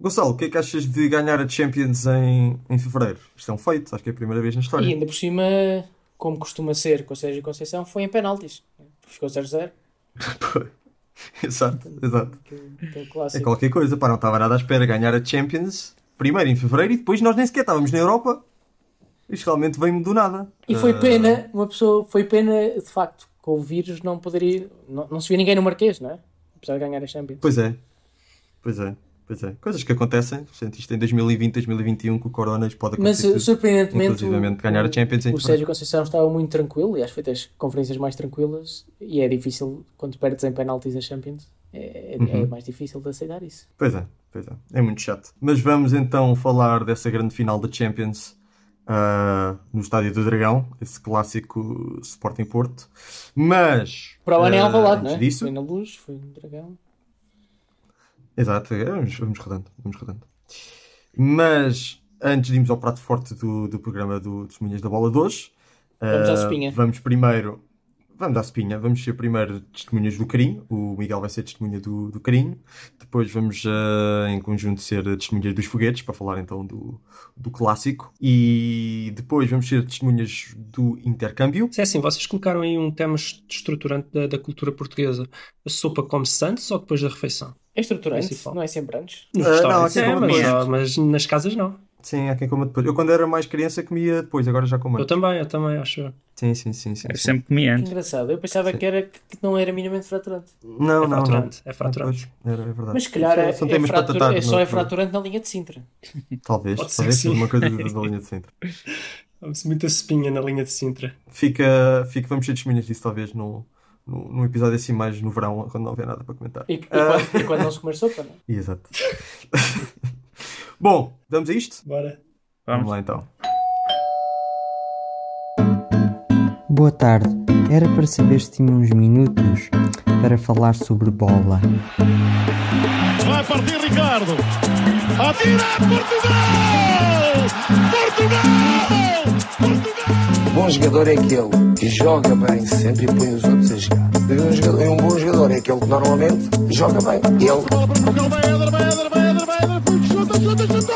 Gonçalo, o que é que achas de ganhar a Champions em, em fevereiro? Isto é um feito, acho que é a primeira vez na história. E ainda por cima, como costuma ser com o Sérgio Conceição, foi em penaltis. Ficou 0-0. exato, exato. É qualquer coisa, pá, não estava nada à espera ganhar a Champions primeiro em fevereiro e depois nós nem sequer estávamos na Europa. Isto realmente veio-me do nada. E foi uh... pena, uma pessoa, foi pena de facto, com o vírus não poderia, não, não se via ninguém no Marquês, não é? Apesar de ganhar a Champions. Pois é, pois é. Pois é, coisas que acontecem. Isto em 2020, 2021, com o Corona, pode acontecer. Mas, surpreendentemente, o, ganhar a Champions o Sérgio Conceição estava muito tranquilo e acho que foi das conferências mais tranquilas. E é difícil, quando perdes em penaltis a Champions, é, é, uhum. é, mais difícil de aceitar isso. Pois é, pois é. É muito chato. Mas vamos então falar dessa grande final da Champions. Uh, no Estádio do Dragão, esse clássico Sporting Porto. Mas. Para o Anel uh, Alvalade, não é? Disso, foi na luz, foi no Dragão. Exato, é, vamos, vamos rodando, vamos rodando. Mas antes de irmos ao prato forte do, do programa do Testemunhas da Bola de hoje, vamos, uh, vamos primeiro Vamos à espinha, vamos ser primeiro testemunhas do carinho, o Miguel vai ser testemunha do, do carinho, depois vamos uh, em conjunto ser testemunhas dos foguetes, para falar então do, do clássico, e depois vamos ser testemunhas do intercâmbio. É assim, vocês colocaram aí um tema estruturante da, da cultura portuguesa. A sopa come-se antes ou depois da refeição? É estruturante, não é sempre antes? Nos uh, não, é, mas, mas nas casas não. Sim, há quem coma depois. Eu quando era mais criança comia depois, agora já como Eu também, eu também, acho. Sim, sim, sim. sim, eu sim. sempre comia antes. Que engraçado, eu pensava que, era, que não era minimamente fraturante. Não, é não, fraturante, não. É fraturante. É, era, é verdade. Mas se calhar é, é, fratura, é só é fraturante na linha de Sintra. Talvez, talvez seja uma coisa da linha de Sintra. Vamos muita espinha na linha de Sintra. Fica, fica vamos ser testemunhas disso talvez no, no, num episódio assim mais no verão, quando não houver nada para comentar. E, e, uh... quando, e quando, não se comer sopa, não é? Exato. Bom, vamos a isto? Bora. Vamos, Vamos lá então. Boa tarde. Era para saber se tinha uns minutos para falar sobre bola. Vai partir Ricardo. Atira Portugal! Portugal! Portugal! Bom jogador é aquele que joga bem sempre e põe os outros a jogar. E um, jogador, um bom jogador é aquele que normalmente joga bem. Ele. Portugal vai, Eder, vai, Eder, vai, Eder, vai, Eder, chuta, chuta, chuta!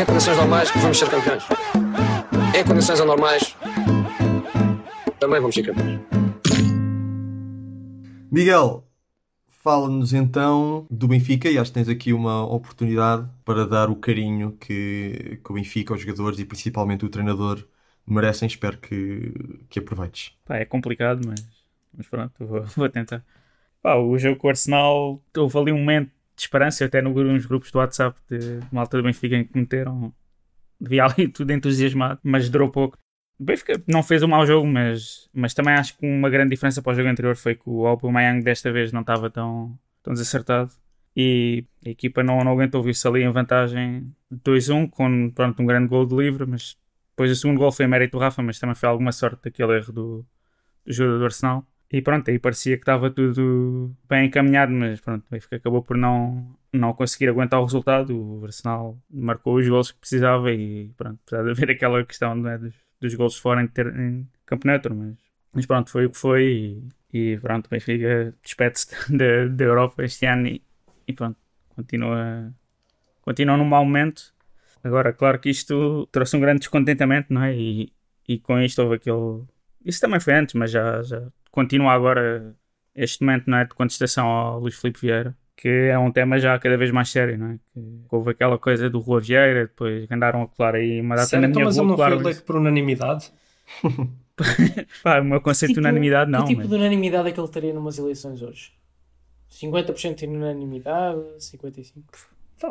Em condições normais vamos ser campeões. Em condições anormais também vamos ser campeões. Miguel, fala-nos então do Benfica e acho que tens aqui uma oportunidade para dar o carinho que, que o Benfica, os jogadores e principalmente o treinador merecem. Espero que, que aproveites. Pá, é complicado, mas, mas pronto, vou, vou tentar. Pá, o jogo com o Arsenal, houve ali um momento de esperança, até no, nos grupos do WhatsApp de malta do Benfica que meteram, vi ali tudo entusiasmado, mas durou pouco. O Benfica não fez um mau jogo, mas, mas também acho que uma grande diferença para o jogo anterior foi que o Aubameyang desta vez não estava tão, tão desacertado e a equipa não, não aguentou, viu-se ali em vantagem 2-1 com pronto, um grande gol de livre, mas depois o segundo gol foi mérito do Rafa, mas também foi alguma sorte daquele erro do, do jogador do Arsenal. E pronto, aí parecia que estava tudo bem encaminhado, mas pronto, o Benfica acabou por não, não conseguir aguentar o resultado. O Arsenal marcou os gols que precisava e pronto, apesar de haver aquela questão né, dos, dos gols fora em, ter, em campo neutro, mas, mas pronto, foi o que foi e, e pronto, o Benfica despede-se da, da Europa este ano e, e pronto, continua, continua num mau momento. Agora, claro que isto trouxe um grande descontentamento, não é? E, e com isto houve aquele. Isso também foi antes, mas já, já continua agora este momento não é, de contestação ao Luís Filipe Vieira, que é um tema já cada vez mais sério, não é? Que houve aquela coisa do Rua Vieira, depois andaram a colar aí uma data Sério, na minha então, mas ele não foi eleito por unanimidade? Pá, o meu conceito tipo, de unanimidade não. Que tipo mas... de unanimidade é que ele teria numas eleições hoje? 50% de unanimidade, 55%?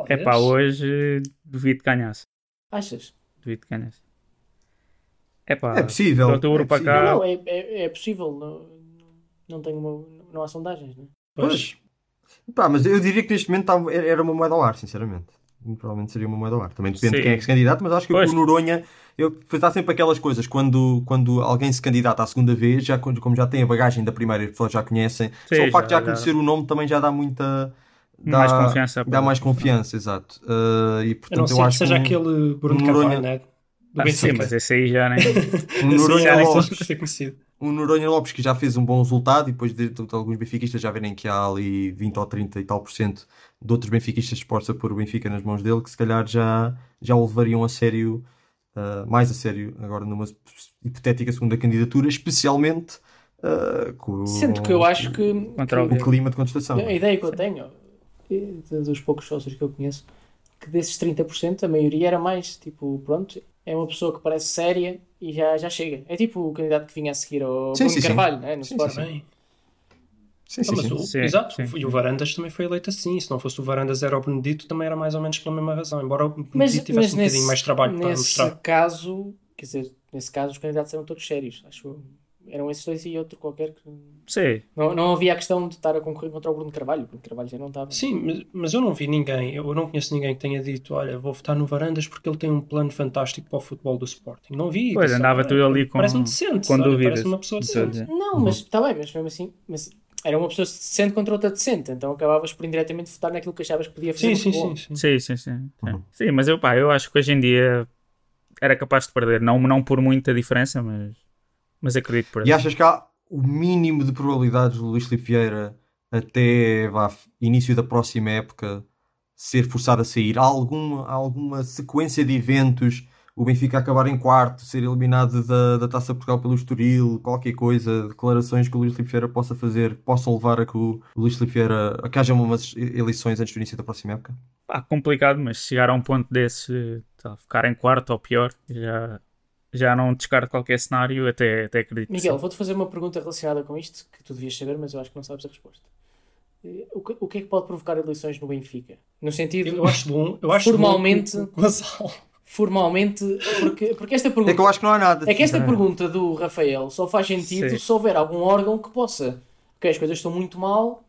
É pá, hoje duvido que ganhasse. Achas? Duvido que ganhasse. É pá, é possível. É possível. Cá... Não, não, é, é, é possível. Não, não, tenho uma, não há sondagens, não é? Pois. Pá, mas eu diria que neste momento era uma moeda ao ar, sinceramente. Provavelmente seria uma moeda ao ar. Também depende Sim. de quem é que se candidata, mas acho que pois. o Noronha. Eu, está sempre aquelas coisas, quando, quando alguém se candidata a segunda vez, já, como já tem a bagagem da primeira e as pessoas já conhecem, Sim, só o facto de já conhecer já... o nome também já dá muita. Dá mais confiança. Dá mais confiança, exato. Uh, e, portanto, eu, não eu acho que seja que um, aquele Bruno Noronha... Carvalho, né? Ah, sim, mas esse aí já nem. o Noronha já ser conhecido. Um Noronha Lopes que já fez um bom resultado e depois de, de, de, alguns benfiquistas já verem que há ali 20 ou 30 e tal por cento de outros benfiquistas dispostos a pôr o Benfica nas mãos dele que se calhar já, já o levariam a sério, uh, mais a sério agora numa hipotética segunda candidatura, especialmente uh, com Sendo que eu acho que, que o clima de contestação. A ideia que eu tenho, dos poucos sócios que eu conheço, que desses 30% a maioria era mais tipo, pronto, é uma pessoa que parece séria e já, já chega. É tipo o candidato que vinha a seguir ao sim, sim, Carvalho, sim. Né? no sim, Sport. Sim, sim. sim, sim, sim. exato, e o Varandas também foi eleito assim. Se não fosse o Varandas, era o Benedito, também era mais ou menos pela mesma razão. Embora o Benedito mas, tivesse mas um nesse, bocadinho mais trabalho para mostrar. Nesse caso, quer dizer, nesse caso, os candidatos eram todos sérios, acho eu eram esses dois e outro qualquer que. Sim. Não, não havia a questão de estar a concorrer contra o Bruno Carvalho, o Bruno Carvalho já não estava. Sim, mas, mas eu não vi ninguém, eu não conheço ninguém que tenha dito: olha, vou votar no Varandas porque ele tem um plano fantástico para o futebol do Sporting. Não vi. Pois, andava tudo ali com. Parece-me decente, com dúvidas. Parece uma pessoa decente. Não, mas está bem, mas mesmo assim. Mas era uma pessoa decente contra outra decente, então acabavas por indiretamente votar naquilo que achavas que podia fazer. Sim, sim, sim, sim. Sim, sim, sim. Uhum. Sim, mas eu, pá, eu acho que hoje em dia era capaz de perder, não, não por muita diferença, mas, mas acredito por E achas que há o mínimo de probabilidades do Luís Filipe Vieira até vá, início da próxima época ser forçado a sair? Há alguma, há alguma sequência de eventos? O Benfica acabar em quarto, ser eliminado da, da Taça Portugal pelo Estoril, qualquer coisa, declarações que o Luís Filipe Vieira possa fazer, possam levar a que o Luís Filipe Vieira, a que haja umas eleições antes do início da próxima época? Pá, complicado, mas chegar a um ponto desse, tá, ficar em quarto ou pior, já, já não descarto qualquer cenário, até, até acredito. Miguel, vou-te fazer uma pergunta relacionada com isto, que tu devias saber, mas eu acho que não sabes a resposta. Eh, o que, o que é que pode provocar eleições no Benfica? No sentido. Eu acho bom. Eu acho formalmente. Bom formalmente. Porque, porque esta pergunta. É que eu acho que não há nada. É que esta pergunta do Rafael só faz sentido Sim. se houver algum órgão que possa. Porque as coisas estão muito mal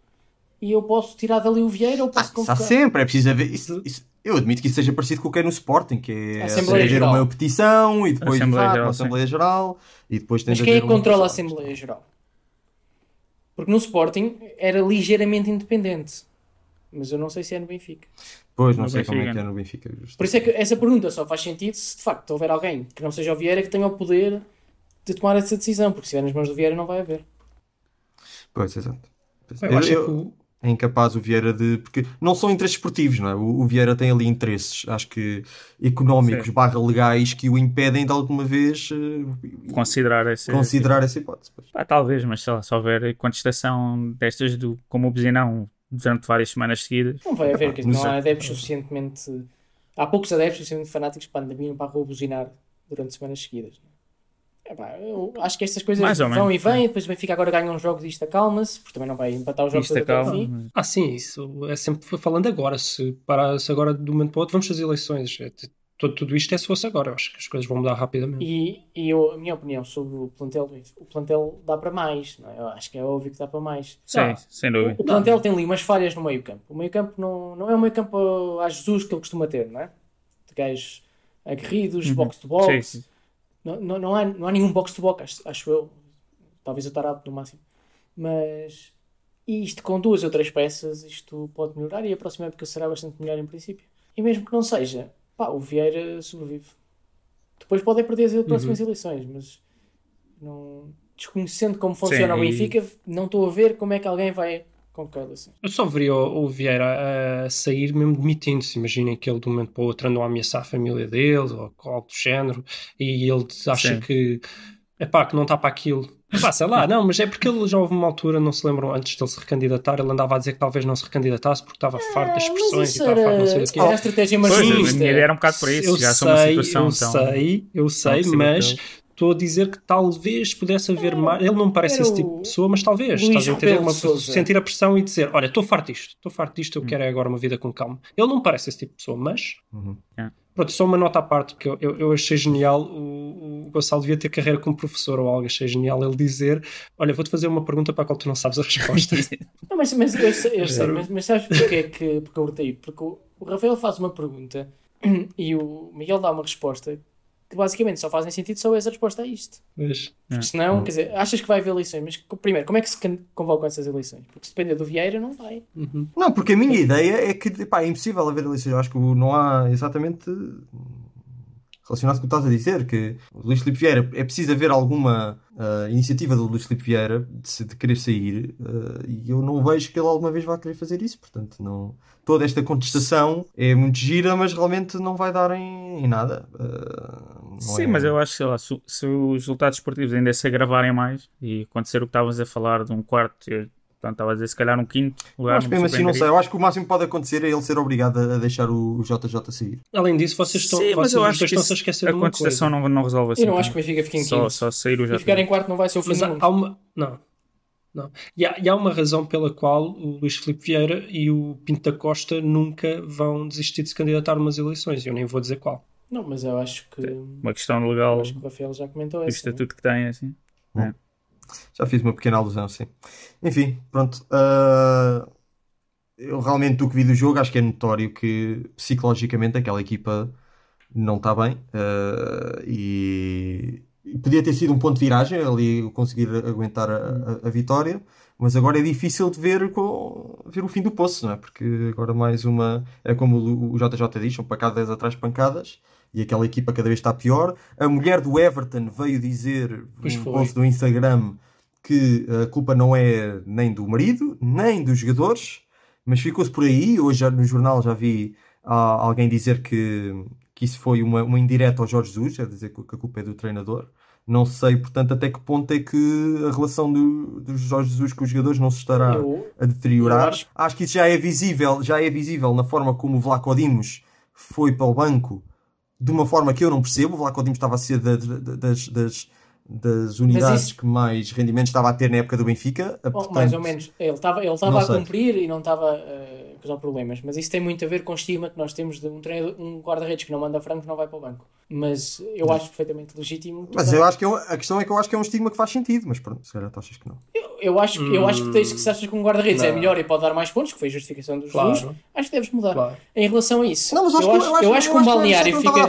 e eu posso tirar dali o Vieira ou posso ah, convocar. Está sempre, é preciso haver. Isso, isso, eu admito que isso seja parecido com o que é no Sporting, que é eleger uma petição e depois Assembleia, Geral, Assembleia Geral e depois Mas quem é que controla a Assembleia Geral? Porque no Sporting era ligeiramente independente. Mas eu não sei se é no Benfica. Pois, não no sei Benfica. como é que é no Benfica. Por isso é que essa pergunta só faz sentido se de facto houver alguém que não seja o Vieira que tenha o poder de tomar essa decisão, porque se é nas mãos do Vieira não vai haver. Pois, exato. Eu, eu, eu, é incapaz o Vieira de. Porque não são interesses esportivos, não é? O, o Vieira tem ali interesses, acho que económicos, Sim. barra legais, que o impedem de alguma vez uh, considerar, essa, considerar essa hipótese. Ah, talvez, mas sei lá, se houver contestação destas do, como o Buzinão durante várias semanas seguidas. Não vai haver, porque não há adeptos suficientemente. Há poucos adeptos suficientemente fanáticos para andarem para a rua buzinar durante semanas seguidas. Não? Epá, eu acho que estas coisas vão e vêm, depois o Benfica agora ganha uns jogos e isto acalma-se, porque também não vai empatar os jogos até o fim. Ah, sim, isso é sempre falando agora. Se, para, se agora de um momento para o outro vamos fazer eleições. É, tudo, tudo isto é se fosse agora. Eu acho que as coisas vão mudar rapidamente. E, e eu, a minha opinião sobre o plantel, o plantel dá para mais. Não é? Eu acho que é óbvio que dá para mais. Sim, ah, sem dúvida. O, o plantel tem ali umas falhas no meio campo. O meio campo não, não é o meio campo a Jesus que ele costuma ter, não é? De gajos aguerridos, uhum. box to box. Sim, sim não, não, não, há, não há nenhum box-to-box, acho, acho, eu. Talvez eu tarado no máximo. Mas isto com duas ou três peças, isto pode melhorar e a próxima época será bastante melhor em princípio. E mesmo que não seja, pá, o Vieira sobrevive. Depois pode perder as próximas uhum. eleições, mas não, desconhecendo como funciona Sim, o Benfica, e... não estou a ver como é que alguém vai Concordo, assim. Eu só veria o, o Vieira a sair mesmo demitindo-se. Imaginem que ele de um momento para o outro andou a ameaçar a família dele ou algo do género e ele acha Sim. que é pá, que não está para aquilo. Epá, sei lá, não, mas é porque ele já houve uma altura, não se lembram, antes de ele se recandidatar, ele andava a dizer que talvez não se recandidatasse porque estava é, farto das expressões e estava farto não sei do que. Era a estratégia machista. Era um bocado por isso, eu já sei, uma situação eu tão... sei, eu sei, mas estou a dizer que talvez pudesse haver é, mais. Ele não me parece esse tipo de pessoa, mas talvez. Estás a entender? Uma, sentir a pressão e dizer: Olha, estou farto disto, estou farto disto, eu hum. quero agora uma vida com calma. Ele não me parece esse tipo de pessoa, mas. Uhum. É. Pronto, só uma nota à parte, porque eu, eu, eu achei genial. O, o Gonçalo devia ter carreira como professor ou algo, achei genial ele dizer: Olha, vou-te fazer uma pergunta para a qual tu não sabes a resposta. não, mas, mas eu sei, eu sei mas, mas sabes porque é que porque eu aí? Porque o, o Rafael faz uma pergunta e o Miguel dá uma resposta basicamente só fazem sentido só essa resposta a isto. Mas, Porque senão, quer dizer, achas que vai haver eleições, mas primeiro, como é que se convocam essas eleições? Porque se depender do Vieira, não vai. Uhum. Não, porque a minha ideia é que pá, é impossível haver eleições. Eu acho que não há exatamente relacionado com o que estás a dizer, que o Luís Filipe Vieira é preciso haver alguma uh, iniciativa do Luís Filipe Vieira de, de querer sair uh, e eu não vejo que ele alguma vez vá querer fazer isso, portanto não toda esta contestação é muito gira, mas realmente não vai dar em, em nada. Uh, Sim, é... mas eu acho que lá, se, se, os resultados esportivos ainda se agravarem mais e acontecer o que estavas a falar de um quarto Portanto, estava a dizer se calhar um quinto lugar. Acho mesmo assim, não sei. Eu acho que o máximo que pode acontecer é ele ser obrigado a deixar o, JJ sair. Além disso, vocês estão, Sim, vocês eu acho estão a esquecer a contestação não, não resolve assim. Eu não acho que o Benfica fique em quinto. Só, só sair o JJ. E ficar em quarto não vai ser o fim mas há, uma... Não. Não. E, há, e há uma razão pela qual o Luís Filipe Vieira e o Pinto da Costa nunca vão desistir de se candidatar a umas eleições. Eu nem vou dizer qual. Não, mas eu acho que. Uma questão legal. Acho que o Rafael já comentou isso. O estatuto né? que tem, assim. É. Já fiz uma pequena alusão, sim. Enfim, pronto. Uh, eu realmente, do que vi do jogo, acho que é notório que psicologicamente aquela equipa não está bem. Uh, e, podia ter sido um ponto de viragem ali conseguir aguentar a, a, a, vitória. Mas agora é difícil de ver, com, ver o fim do poço, não é? Porque agora mais uma. É como o JJ diz, são pancadas atrás pancadas e aquela equipa cada vez está pior. A mulher do Everton veio dizer no post do Instagram que a culpa não é nem do marido, nem dos jogadores, mas ficou-se por aí. Hoje no jornal já vi ah, alguém dizer que, que isso foi uma, uma indireta ao Jorge Jesus, é dizer que a culpa é do treinador. Não sei, portanto, até que ponto é que a relação do, do Jorge Jesus com os jogadores não se estará eu, a deteriorar. Acho... acho... que isso já é visível, já é visível na forma como o Vlaco Dimos foi para o banco de uma forma que eu não percebo. O Vlaco Dimos estava a ser das, das, das das unidades isso... que mais rendimento estava a ter na época do Benfica. Bom, portanto, mais ou menos. Ele estava ele estava a sei. cumprir e não estava uh, a causar problemas. Mas isso tem muito a ver com o estigma que nós temos de um, um guarda-redes que não manda francos não vai para o banco. Mas eu acho perfeitamente legítimo. Mas eu acho que é a questão é que eu acho que é um estigma que faz sentido. Mas pronto, se calhar tu achas que não. Eu, eu acho, hum... eu acho que tens que se achas que um guarda-redes é melhor e pode dar mais pontos, que foi a justificação dos claro. Jesus, acho que deves mudar. Claro. Em relação a isso. Não, mas acho eu, acho, eu, acho, que um balneário fica.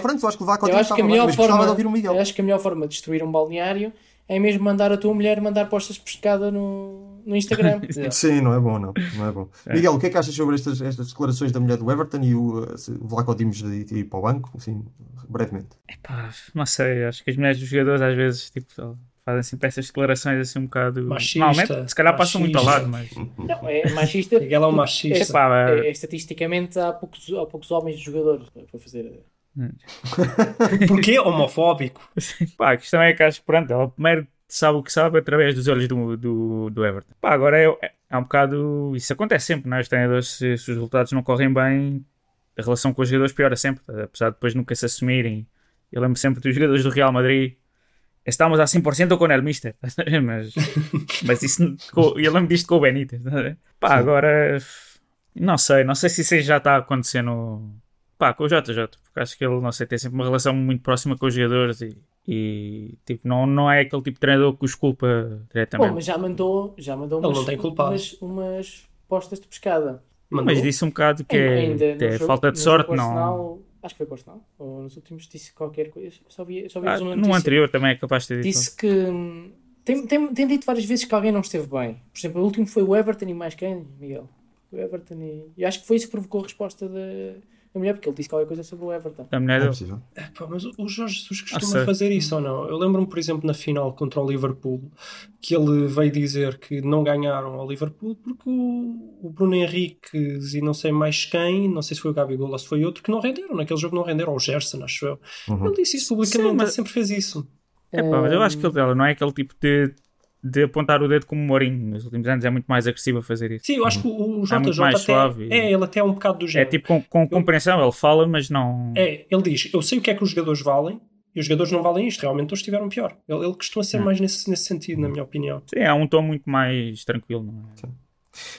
Eu acho que a melhor forma. Eu acho que a melhor forma de destruir um balneário é mesmo mandar a tua mulher mandar postas de pescada no, no Instagram. Sim, não é bom, não. não é bom. É. Miguel, o que é que achas sobre estas, estas declarações da mulher do Everton e o, o Vlaco Dimos de, de ir para o banco? Assim, brevemente. Epá, não sei, acho que as mulheres dos jogadores às vezes tipo, fazem sempre essas declarações assim um bocado. Machista. Normalmente, se calhar machista. passam muito ao lado, mas. Não, é machista. Ela é um machista. É, Epá, é, é, estatisticamente há poucos, há poucos homens jogadores para fazer Porquê homofóbico? Pá, a questão é que acho que pronto, ela primeiro sabe o que sabe através dos olhos do, do, do Everton. Pá, agora é, é um bocado. Isso acontece sempre, não é? Os treinadores, se, se, os resultados não correm bem, a relação com os jogadores piora sempre, apesar de depois nunca se assumirem. Eu lembro sempre dos jogadores do Real Madrid. Estamos a 100% com o mister, mas, mas isso, eu lembro disto com o Benítez. Pá, agora não sei, não sei se isso já está acontecendo pá, com o JJ, porque acho que ele, não sei, tem sempre uma relação muito próxima com os jogadores e, e tipo, não, não é aquele tipo de treinador que os culpa diretamente. Bom, mas já mandou, já mandou umas, umas, umas, postas de pescada. Mandou? Mas disse um bocado que é, ainda, é jogo, falta de sorte, não. Acho que foi Arsenal, ou nos últimos disse qualquer coisa. Só vi, só vi ah, no anterior também é capaz de ter dito. Disse que. Tem, tem, tem dito várias vezes que alguém não esteve bem. Por exemplo, o último foi o Everton e mais quem, Miguel? O Everton e. E acho que foi isso que provocou a resposta de a mulher, porque ele disse qualquer coisa sobre o Everton. A mulher é possível. É, pá, mas o Jorge Jesus costuma ah, fazer isso ou não? Eu lembro-me, por exemplo, na final contra o Liverpool, que ele veio dizer que não ganharam ao Liverpool porque o, o Bruno Henrique e não sei mais quem, não sei se foi o Gabigol ou se foi outro, que não renderam. Naquele jogo não renderam, ou o Gerson, acho eu. Uhum. Ele disse isso publicamente, Sim, mas... ele sempre fez isso. É pá, mas eu acho que ele não é aquele tipo de de apontar o dedo como Mourinho nos últimos anos é muito mais agressivo a fazer isso. Sim, eu acho que o JJ é muito mais até, suave. É, ele até é um bocado do é género. É tipo com, com compreensão, ele fala, mas não. É, ele diz: Eu sei o que é que os jogadores valem e os jogadores não valem isto, realmente eles estiveram pior. Ele, ele costuma ser hum. mais nesse, nesse sentido, na minha opinião. Sim, é um tom muito mais tranquilo, não é? Sim.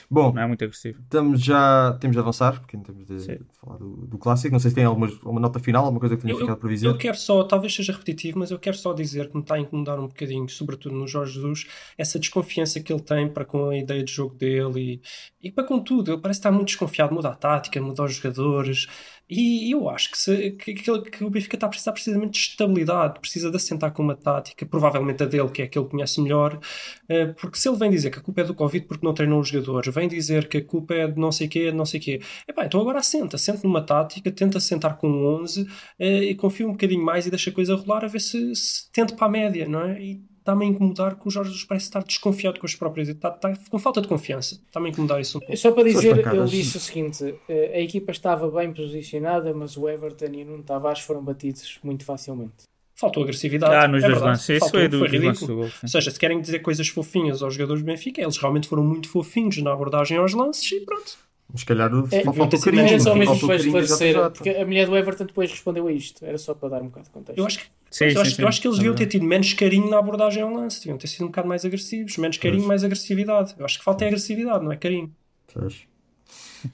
Bom, não é muito agressivo. Estamos já, temos de avançar, porque temos de, de falar do, do, clássico. Não sei se tem alguma, alguma nota final, alguma coisa que tenha ficado por dizer. Eu quero só, talvez seja repetitivo, mas eu quero só dizer que me está a incomodar um bocadinho, sobretudo no Jorge Jesus, essa desconfiança que ele tem para com a ideia de jogo dele e, e para com tudo. Ele parece estar muito desconfiado, muda a tática, muda os jogadores. E eu acho que, se, que, que, o Benfica está a precisar precisamente de estabilidade, precisa de assentar com uma tática, provavelmente a dele, que é aquele que conhece melhor, eh, porque se ele vem dizer que a culpa é do Covid porque não treinou os jogadores, vem dizer que a culpa é de não sei quê, de não sei quê. Epá, então agora assenta, assenta numa tática, tenta sentar com 11 eh, e confia um bocadinho mais e deixa a coisa rolar a ver se, se tente para a média, não é? E está-me a incomodar que o Jorge Jesus parece estar desconfiado com as próprias está, está com falta de confiança. Está-me a incomodar isso um pouco. Só para dizer, ele disse o seguinte: eh, a equipa estava bem posicionada, mas o Everton e o Nuno Tavares foram batidos muito facilmente. Faltou agressividade. Ah, nos é dois lances. Isso foi, do, foi ridículo. Gol, Ou seja, se querem dizer coisas fofinhas aos jogadores do Benfica, eles realmente foram muito fofinhos na abordagem aos lances e pronto. Mas se calhar é, faltou carinho. Era só mesmo para esclarecer, porque a mulher do Everton depois respondeu a isto. Era só para dar um bocado de contexto. Eu acho que, sim, eu, sim, acho, sim. eu acho que eles deviam ter tido menos carinho na abordagem ao lance. Deviam ter sido um bocado mais agressivos. Menos carinho, mais agressividade. Eu acho que falta é agressividade, não é carinho. Pois.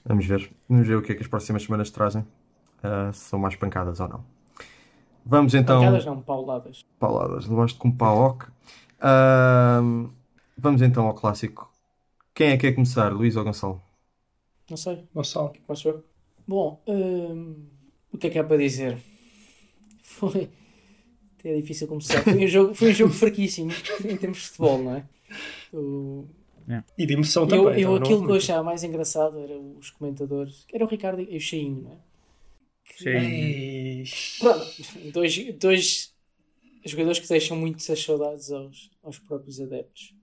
Vamos ver. Vamos ver o que é que as próximas semanas trazem. Uh, se são mais pancadas ou não. Vamos então. Pancadas não, pauladas. Pauladas. Levaste com paok. Uh, vamos então ao clássico. Quem é que quer começar, Luís ou Gonçalo? Não sei. Gonçalo. Posso eu? Bom, hum, o que é que há para dizer? Foi. É difícil começar. Foi um jogo, foi um jogo fraquíssimo em termos de futebol, não é? O... Yeah. E de emoção eu, também. Eu, aquilo que eu achava mais engraçado era os comentadores. Era o Ricardo e o Cheinho, não é? Sim. Pronto, dois, dois jogadores que deixam muitas saudades aos, aos próprios adeptos.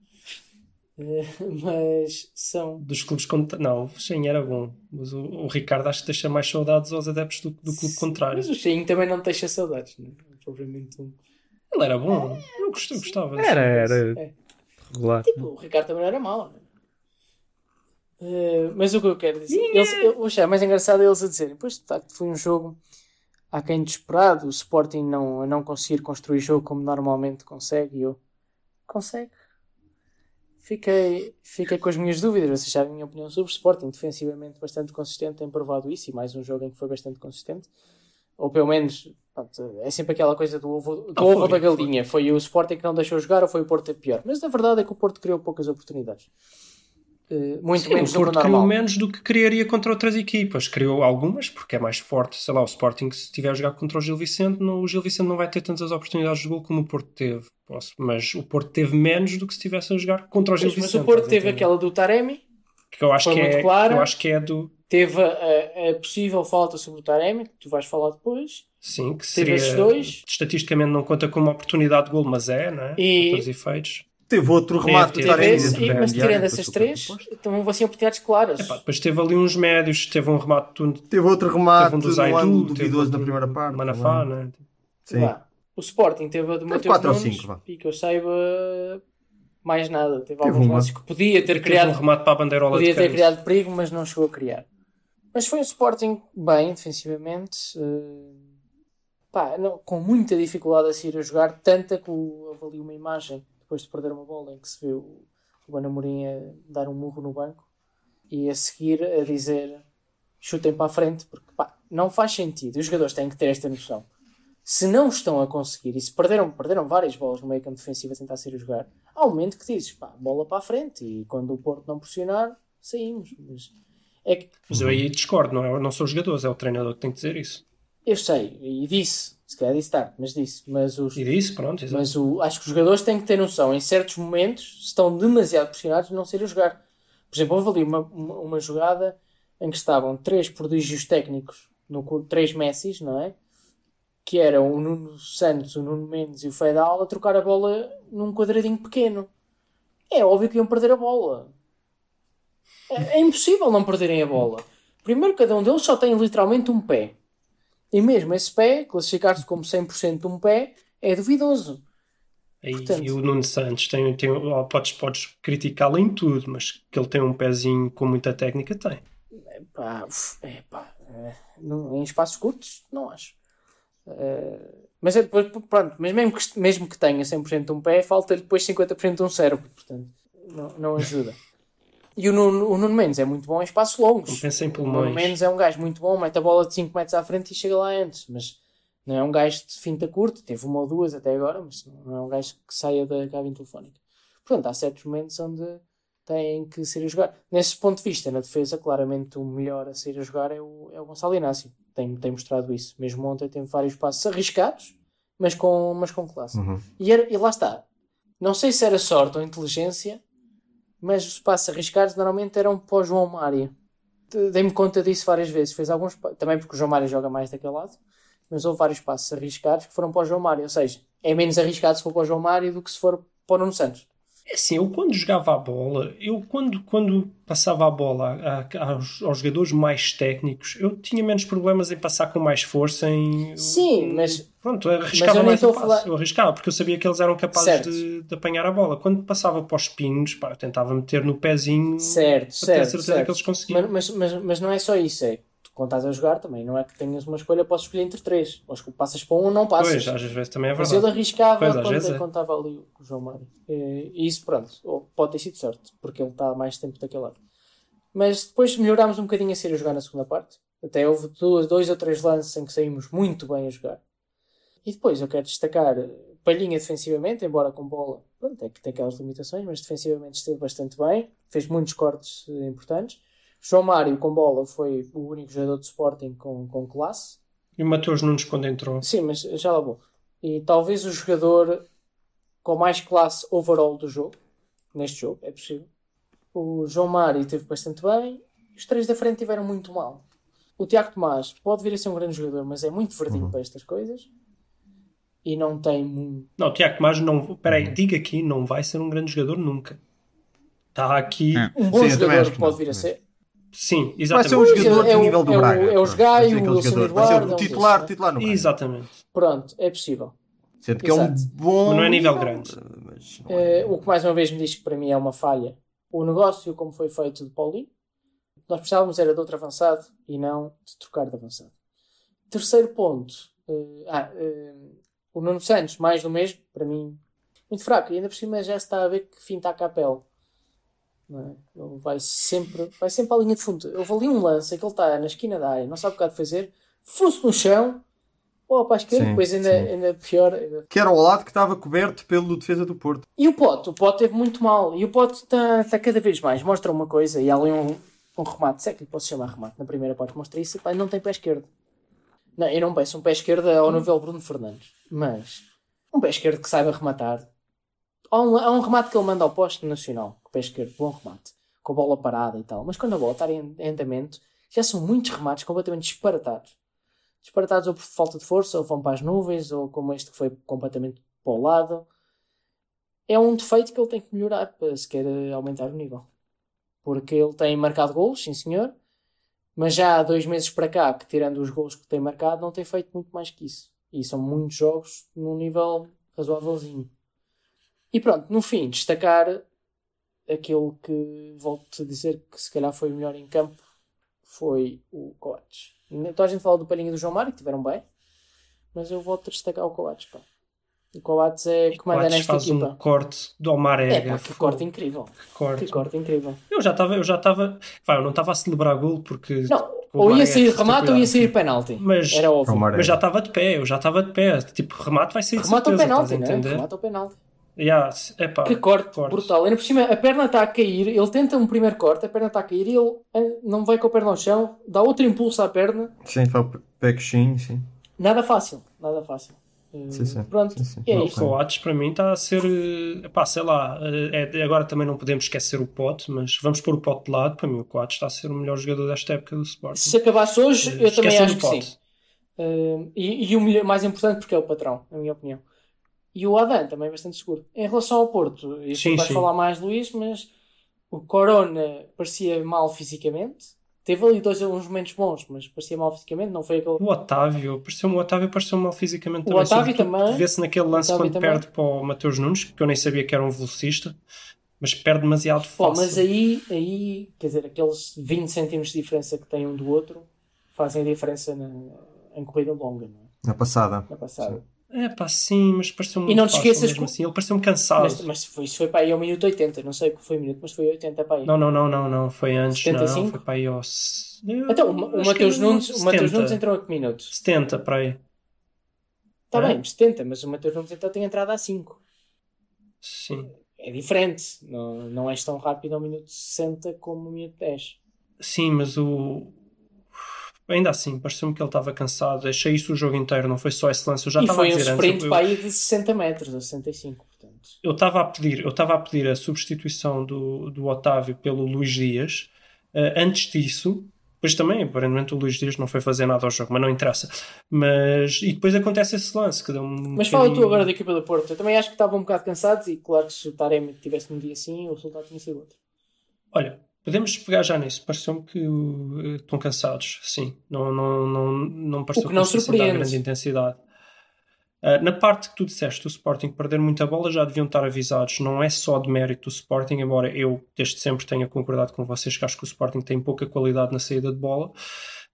mas são. Dos clubes contra... Não, o Shein era bom. Mas o, o, Ricardo acho que deixa mais saudades aos adeptos do, do clube contrário. Mas o Shein também não deixa saudades, não é? Propriamente um. Ele era bom. Eu gostei, gostava. Era, era. É. Regular. Tipo, o Ricardo também era mau, não é? Uh, mas o que eu quero dizer, eles, eu achei mais engraçado eles a dizerem, pois de facto foi um jogo a quem desesperado, o Sporting não, não conseguir construir jogo como normalmente consegue, e eu consegue fiquei, fiquei com as minhas dúvidas. Vocês sabem a minha opinião sobre o Sporting, defensivamente bastante consistente, tem provado isso, e mais um jogo em que foi bastante consistente. Ou pelo menos, pronto, é sempre aquela coisa do ovo, do oh, ovo foi, da galinha. Foi. foi o Sporting que não deixou jogar ou foi o Porto a pior? Mas a verdade é que o Porto criou poucas oportunidades. Uh, muito Sim, menos o Porto criou menos do que criaria contra outras equipas. Criou algumas, porque é mais forte. Sei lá, o Sporting, se estiver a jogar contra o Gil Vicente, não, o Gil Vicente não vai ter tantas oportunidades de gol como o Porto teve. Posso, mas o Porto teve menos do que se estivesse a jogar contra o Gil Vicente. Mas o Porto teve aquela do Taremi, que eu acho que, é, clara. eu acho que é do. Teve a, a, possível falta sobre o Taremi, que tu vais falar depois. Sim, que seria, teve esses dois. Estatisticamente não conta como oportunidade de gol, mas é, não é? E... Para os efeitos. Teve outro remate teve, teve esse, Mas tirando essas três, então vão ser oportunidades claras. Epá, depois teve ali uns médios, teve um remate. Teve outro remate, teve um do Zaidu, duvidoso na primeira parte. Manafá, né? Sim. O Sporting teve a do Mateus Nunes e que eu saiba mais nada. Teve, teve alguns lances que podia ter teve criado um remate para a bandeirola podia ter criado perigo, mas não chegou a criar. Mas foi o Sporting bem defensivamente. Uh, pá, não, com muita dificuldade a sair a jogar, tanta que eu avali uma imagem depois de perder uma bola em que se viu o Ana Mourinho dar um murro no banco e a seguir a dizer chutem para a frente, porque pá, não faz sentido. Os jogadores têm que ter esta noção. Se não estão a conseguir, e se perderam, perderam várias bolas no meio campo defensivo a tentar sair a jogar, há um momento que dizes, pá, bola para a frente, e quando o Porto não pressionar, saímos. Mas, é que... Mas eu aí discordo, não, é, não são os jogadores, é o treinador que tem que dizer isso. Eu sei, e disse, se calhar disse tarde, mas disse. Mas os, e disse, pronto, exatamente. Mas o, acho que os jogadores têm que ter noção, em certos momentos, se estão demasiado pressionados, não serem jogar. Por exemplo, houve ali uma, uma, uma, jogada em que estavam três prodígios técnicos, no, três Messis, não é? Que eram o Nuno Santos, o Nuno Mendes e o Feidal a trocar a bola num quadradinho pequeno. É óbvio que iam perder a bola. É, é impossível não perderem a bola. Primeiro, cada um deles só tem literalmente um pé. E mesmo esse pé, classificar-se como 100% de um pé, é duvidoso. E, Portanto, e o Nuno Santos tem, tem podes, podes criticá-lo em tudo, mas que ele tem um pezinho com muita técnica, tem. É, em espaços curtos, não acho. É, mas, é, pronto, mas mesmo que, mesmo que tenha 100% de um pé, falta-lhe depois 50% de um cérebro, portanto, não, não ajuda. E o Nuno, o Nuno Mendes é muito bom em espaços longos. Não pensem O Nuno Mendes é um gajo muito bom, mete a bola de 5 metros à frente e chega lá antes. Mas não é um gajo de finta curta, teve uma ou duas até agora, mas não é um gajo que saia da cabine telefónica. Portanto, há certos momentos onde têm que sair a jogar. Nesse ponto de vista, na defesa, claramente o melhor a sair a jogar é o, é o Gonçalo Inácio. Tem, tem mostrado isso. Mesmo ontem tem vários passos arriscados, mas com, mas com classe. Uhum. E, era, e lá está. Não sei se era sorte ou inteligência, mas os passos arriscados normalmente eram para o João Mário. Dei-me conta disso várias vezes. Fez alguns, também porque o João Mário joga mais daquele lado, mas houve vários passos arriscados que foram para o João Mário. Ou seja, é menos arriscado se for para o João Mário do que se for para o Nuno Santos. É assim, eu quando jogava a bola, eu quando, quando passava a bola a, a, aos, aos, jogadores mais técnicos, eu tinha menos problemas em passar com mais força em... Sim, mas... Pronto, eu arriscava eu mais o passo. Falar... Eu arriscava, porque eu sabia que eles eram capazes de, de, apanhar a bola. Quando passava para os pinos, pá, eu tentava meter no pezinho certo, para certo, ter certeza certo. que eles conseguiam. Mas, mas, mas, mas não é só isso, é quando estás a jogar também, não é que tenhas uma escolha, podes escolher entre três. Ou passas para um ou não passas. Pois, às vezes também é verdade. Mas ele arriscava pois, quando, é. quando estava ali o João Mário. E isso, pronto, pode ter sido sorte, porque ele está há mais tempo daquele lado. Mas depois melhorámos um bocadinho a ser a jogar na segunda parte. Até houve duas, dois ou três lances em que saímos muito bem a jogar. E depois eu quero destacar Palhinha defensivamente, embora com bola, pronto, é que tem aquelas limitações, mas defensivamente esteve bastante bem, fez muitos cortes importantes. João Mário com bola foi o único jogador de Sporting com, com classe. E o Matheus Nunes quando entrou. Sim, mas já lá vou. E talvez o jogador com mais classe overall do jogo, neste jogo, é possível. O João Mário teve bastante bem. Os três da frente tiveram muito mal. O Tiago Tomás pode vir a ser um grande jogador, mas é muito verdinho uhum. para estas coisas. E não tem muito. Não, o Tiago Tomás não. Peraí, uhum. diga aqui, não vai ser um grande jogador nunca. Está aqui. É. Um bom Sim, jogador pode vir a ser. Sim, exatamente. Vai ser um jogador é, do nível do é Braga. É os Gaio, o Wilson Eduardo. O titular, titular no Braga. Exatamente. Pronto, é possível. Sendo que Exato. é um bom... Mas não é nível grande. É... Uh, o que mais uma vez me diz que para mim é uma falha. O negócio como foi feito de Paulinho. Nós precisávamos era de outro avançado e não de trocar de avançado. Terceiro ponto. Uh, ah, uh, o Nuno Santos, mais do mesmo, para mim, muito fraco. E ainda por cima já se está a ver que fim está a capela. É? Ele vai sempre, vai sempre à linha de fundo. Eu vou ali um lance que ele está na esquina da área, não sabe o que há de fazer, fosse no chão, ou para a esquerda, depois ainda, ainda pior. Que era ao lado que estava coberto pelo defesa do Porto. E o Pote, o Pote teve muito mal. E o Pote está, está cada vez mais. Mostra uma coisa, e há ali um, um remate, se é que lhe posso chamar remate, na primeira parte mostra isso, pá, não tem pé esquerdo. Não, eu não peço um pé esquerdo ao nível Bruno Fernandes, mas um pé esquerdo que saiba rematar. Há um, há um remate que ele manda ao posto nacional pé esquerdo, bom remate, com a bola parada e tal. Mas quando a bola está em andamento, já são muitos remates completamente disparatados. Disparatados ou por falta de força, ou vão para as nuvens, ou como este que foi completamente para o lado. É um defeito que ele tem que melhorar para se quer aumentar o nível. Porque ele tem marcado golos, sim senhor, mas já há dois meses para cá, que tirando os golos que tem marcado, não tem feito muito mais que isso. E são muitos jogos num nível razoávelzinho. E pronto, no fim, destacar aquele que, volto a dizer, que se calhar foi o melhor em campo foi o Coates. Então a gente fala do Palhinha e do João Mário, que tiveram bem, mas eu volto a destacar o Coates, pá. O Coates é que manda nesta faz equipa. um corte do Almarega. É, pá, que corte incrível. Que corte. Que corte incrível. Eu já estava, eu já estava, eu não estava a celebrar gol porque não, ou ia sair remate ou ia sair penalti. Mas, Era óbvio. Mas já estava de pé, eu já estava de pé. Tipo, remate vai sair remate de certeza, ou penalti, né? Remate ou penalti. Yeah, epá, que corte, corte. brutal. Ainda por cima, a perna está a cair, ele tenta um primeiro corte, a perna está a cair e ele eh, não vai com a perna ao chão, dá outro impulso à perna. Sim, faz o pequinho, sim. Nada fácil, nada fácil. Sim, sim. Pronto, sim, sim. é o Coates para mim está a ser, epá, sei lá, eh, é, agora também não podemos esquecer o Pote, mas vamos pôr o Pote de lado, para mim o Coates está a ser o melhor jogador desta época do Sporting. Se acabasse hoje, eu também acho que sim. Uh, e, e o mais importante porque é o patrão, na minha opinião. E o Adam também é bastante seguro. Em relação ao Porto, isso sim, vais sim. falar mais, Luís, mas o Corona parecia mal fisicamente. Teve ali dois uns momentos bons, mas parecia mal fisicamente, não foi aquele. O Otávio, pareceu o Otávio pareceu mal fisicamente o também. Otávio também. Vê-se naquele lance quando também. perde para o Mateus Nunes, que eu nem sabia que era um velocista, mas perde demasiado fácil. Pô, mas aí, aí, quer dizer, aqueles 20 centímetros de diferença que tem um do outro fazem a diferença na, em corrida longa, não é? Na passada. Na passada. Sim. É pá, sim, mas pareceu-me E não te esqueças que... assim. Ele pareceu-me cansado. Mas, mas foi, isso foi para aí ao minuto 80. Não sei o que foi minuto, mas foi 80 para aí. Não, não, não, não, não. Foi antes. 75? Não, foi para aí ao. Então, o, o Mateus Nunes, o Mateus Nunes entrou a que minuto? 70 para aí. Está é? bem, 70, mas o Mateus Nunes então tem entrado a 5. Sim. É diferente. Não, não és tão rápido ao minuto 60 como no minuto 10. Sim, mas o ainda assim, pareceu-me que ele estava cansado. Achei isso o jogo inteiro, não foi só esse lance. Eu já e estava foi a dizer um sprint antes, para aí de 60 metros, ou 65, portanto. eu estava a pedir, eu estava a pedir a substituição do, do Otávio pelo Luís Dias. Uh, antes disso, depois também, aparentemente, o Luís Dias não foi fazer nada ao jogo, mas não interessa. Mas, e depois acontece esse lance que deu um Mas fala tu agora da equipa do Porto. Eu também acho que estavam um bocado cansados e, claro, que se o Taremi tivesse um dia assim, o resultado tinha sido outro. Olha, podemos pegar já nisso. Pareceu-me que uh, estão cansados, sim. Não, não, não, não pareceu o que não surpreende. grande intensidade. Uh, na parte que tu disseste, o Sporting perder muita bola, já deviam estar avisados. Não é só de mérito do Sporting, embora eu desde sempre tenha concordado com vocês que acho que o Sporting tem pouca qualidade na saída de bola,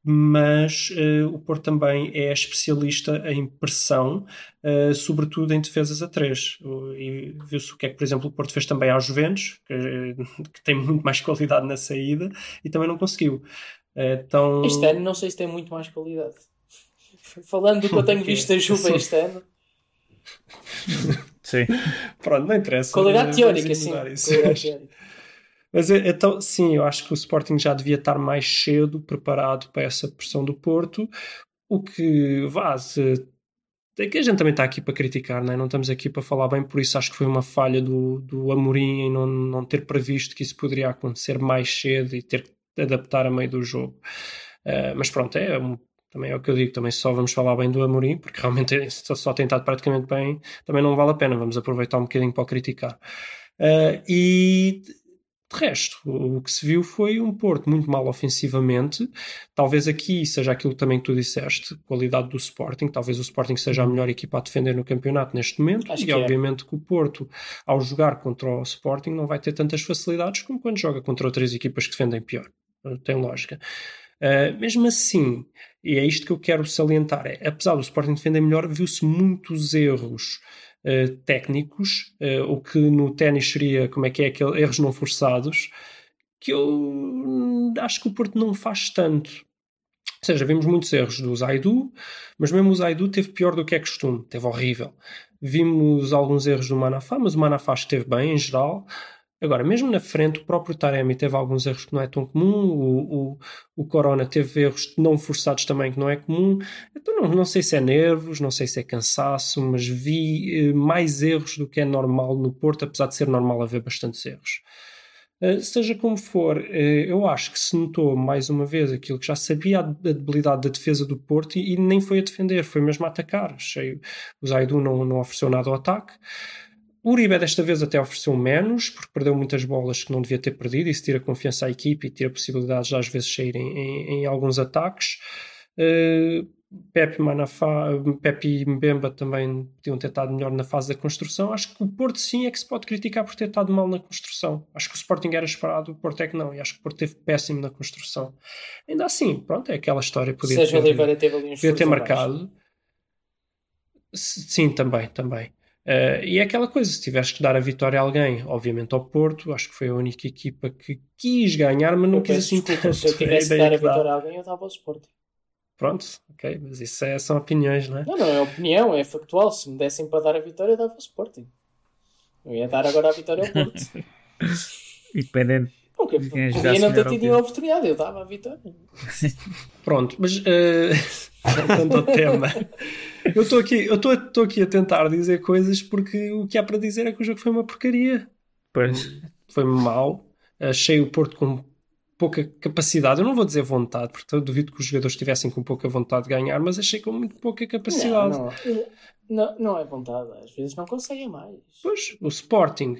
mas uh, o Porto também é especialista em pressão, uh, sobretudo em defesas a três. E viu-se o que é que, por exemplo, o Porto fez também aos Juventus, que, que tem muito mais qualidade na saída, e também não conseguiu. Então... Este ano não sei se tem muito mais qualidade. Falando do que eu tenho visto da Juve este ano. Sim. Pronto, não interessa. Qualidade teórica, sim. Qualidade teórica. Mas então, sim, eu acho que o Sporting já devia estar mais cedo preparado para essa pressão do Porto, o que vá, se, é que a gente também está aqui para criticar, não, é? não estamos aqui para falar bem, por isso acho que foi uma falha do, do Amorim em não, não ter previsto que isso poderia acontecer mais cedo e ter que adaptar a meio do jogo. Uh, mas pronto, é um também é o que eu digo, também só vamos falar bem do Amorim, porque realmente só, só tem estado praticamente bem, também não vale a pena, vamos aproveitar um bocadinho para o criticar. Uh, e de resto, o que se viu foi um Porto muito mal ofensivamente. Talvez aqui seja aquilo também que tu disseste, qualidade do Sporting. Talvez o Sporting seja a melhor equipa a defender no campeonato neste momento. Acho e é. obviamente que o Porto, ao jogar contra o Sporting, não vai ter tantas facilidades como quando joga contra outras equipas que defendem pior. Tem lógica. Uh, mesmo assim, e é isto que eu quero salientar, é, apesar do Sporting defender melhor, viu-se muitos erros uh, técnicos, uh, o que no ténis seria, como é que é, aquele, erros não forçados, que eu acho que o Porto não faz tanto. Ou seja, vimos muitos erros do Zaidu, mas mesmo o Zaidu teve pior do que é costume, teve horrível. Vimos alguns erros do Manafá, mas o Manafá esteve bem em geral. Agora, mesmo na frente, o próprio Taremi teve alguns erros que não é tão comum, o, o, o Corona teve erros não forçados também que não é comum. Então, não, não sei se é nervos, não sei se é cansaço, mas vi eh, mais erros do que é normal no Porto, apesar de ser normal haver bastantes erros. Uh, seja como for, uh, eu acho que se notou mais uma vez aquilo que já sabia a debilidade da defesa do Porto e, e nem foi a defender, foi mesmo a atacar. Achei, o Zaidu não, não ofereceu nada ao ataque. O Uribe desta vez até ofereceu menos, porque perdeu muitas bolas que não devia ter perdido, isso tira confiança à equipe e tira possibilidades de às vezes saírem em, em, alguns ataques. Uh, Pepe, Manafá, Pepe e Mbemba também podiam ter estado melhor na fase da construção. Acho que o Porto sim é que se pode criticar por ter estado mal na construção. Acho que o Sporting era esperado, o Porto é que não. E acho que o Porto teve péssimo na construção. Ainda assim, pronto, é aquela história. Podia Seja ter, Oliveira teve ali uns podia ter marcado. Sim, também, também. Uh, e é aquela coisa, se tivesse que dar a vitória a alguém, obviamente ao Porto, acho que foi a única equipa que quis ganhar, mas não eu quis assim tanto. Se eu tivesse que dar a vitória a alguém, eu dava ao Sporting. Pronto, ok, mas isso é, são opiniões, não é? Não, não é opinião, é factual. Se me dessem para dar a vitória, eu dava ao Sporting. Eu ia dar agora a vitória ao Porto. Independente. Porque podia não ter tido a oportunidade, eu dava a vitória. Pronto, mas uh, voltando ao tema. Eu estou aqui, eu estou aqui a tentar dizer coisas porque o que há para dizer é que o jogo foi uma porcaria. Pois. Foi mau. Achei o Porto com pouca capacidade. Eu não vou dizer vontade, porque eu duvido que os jogadores estivessem com pouca vontade de ganhar, mas achei com muito pouca capacidade. Não, não, não, não é vontade. Às vezes não conseguem mais. Pois, o Sporting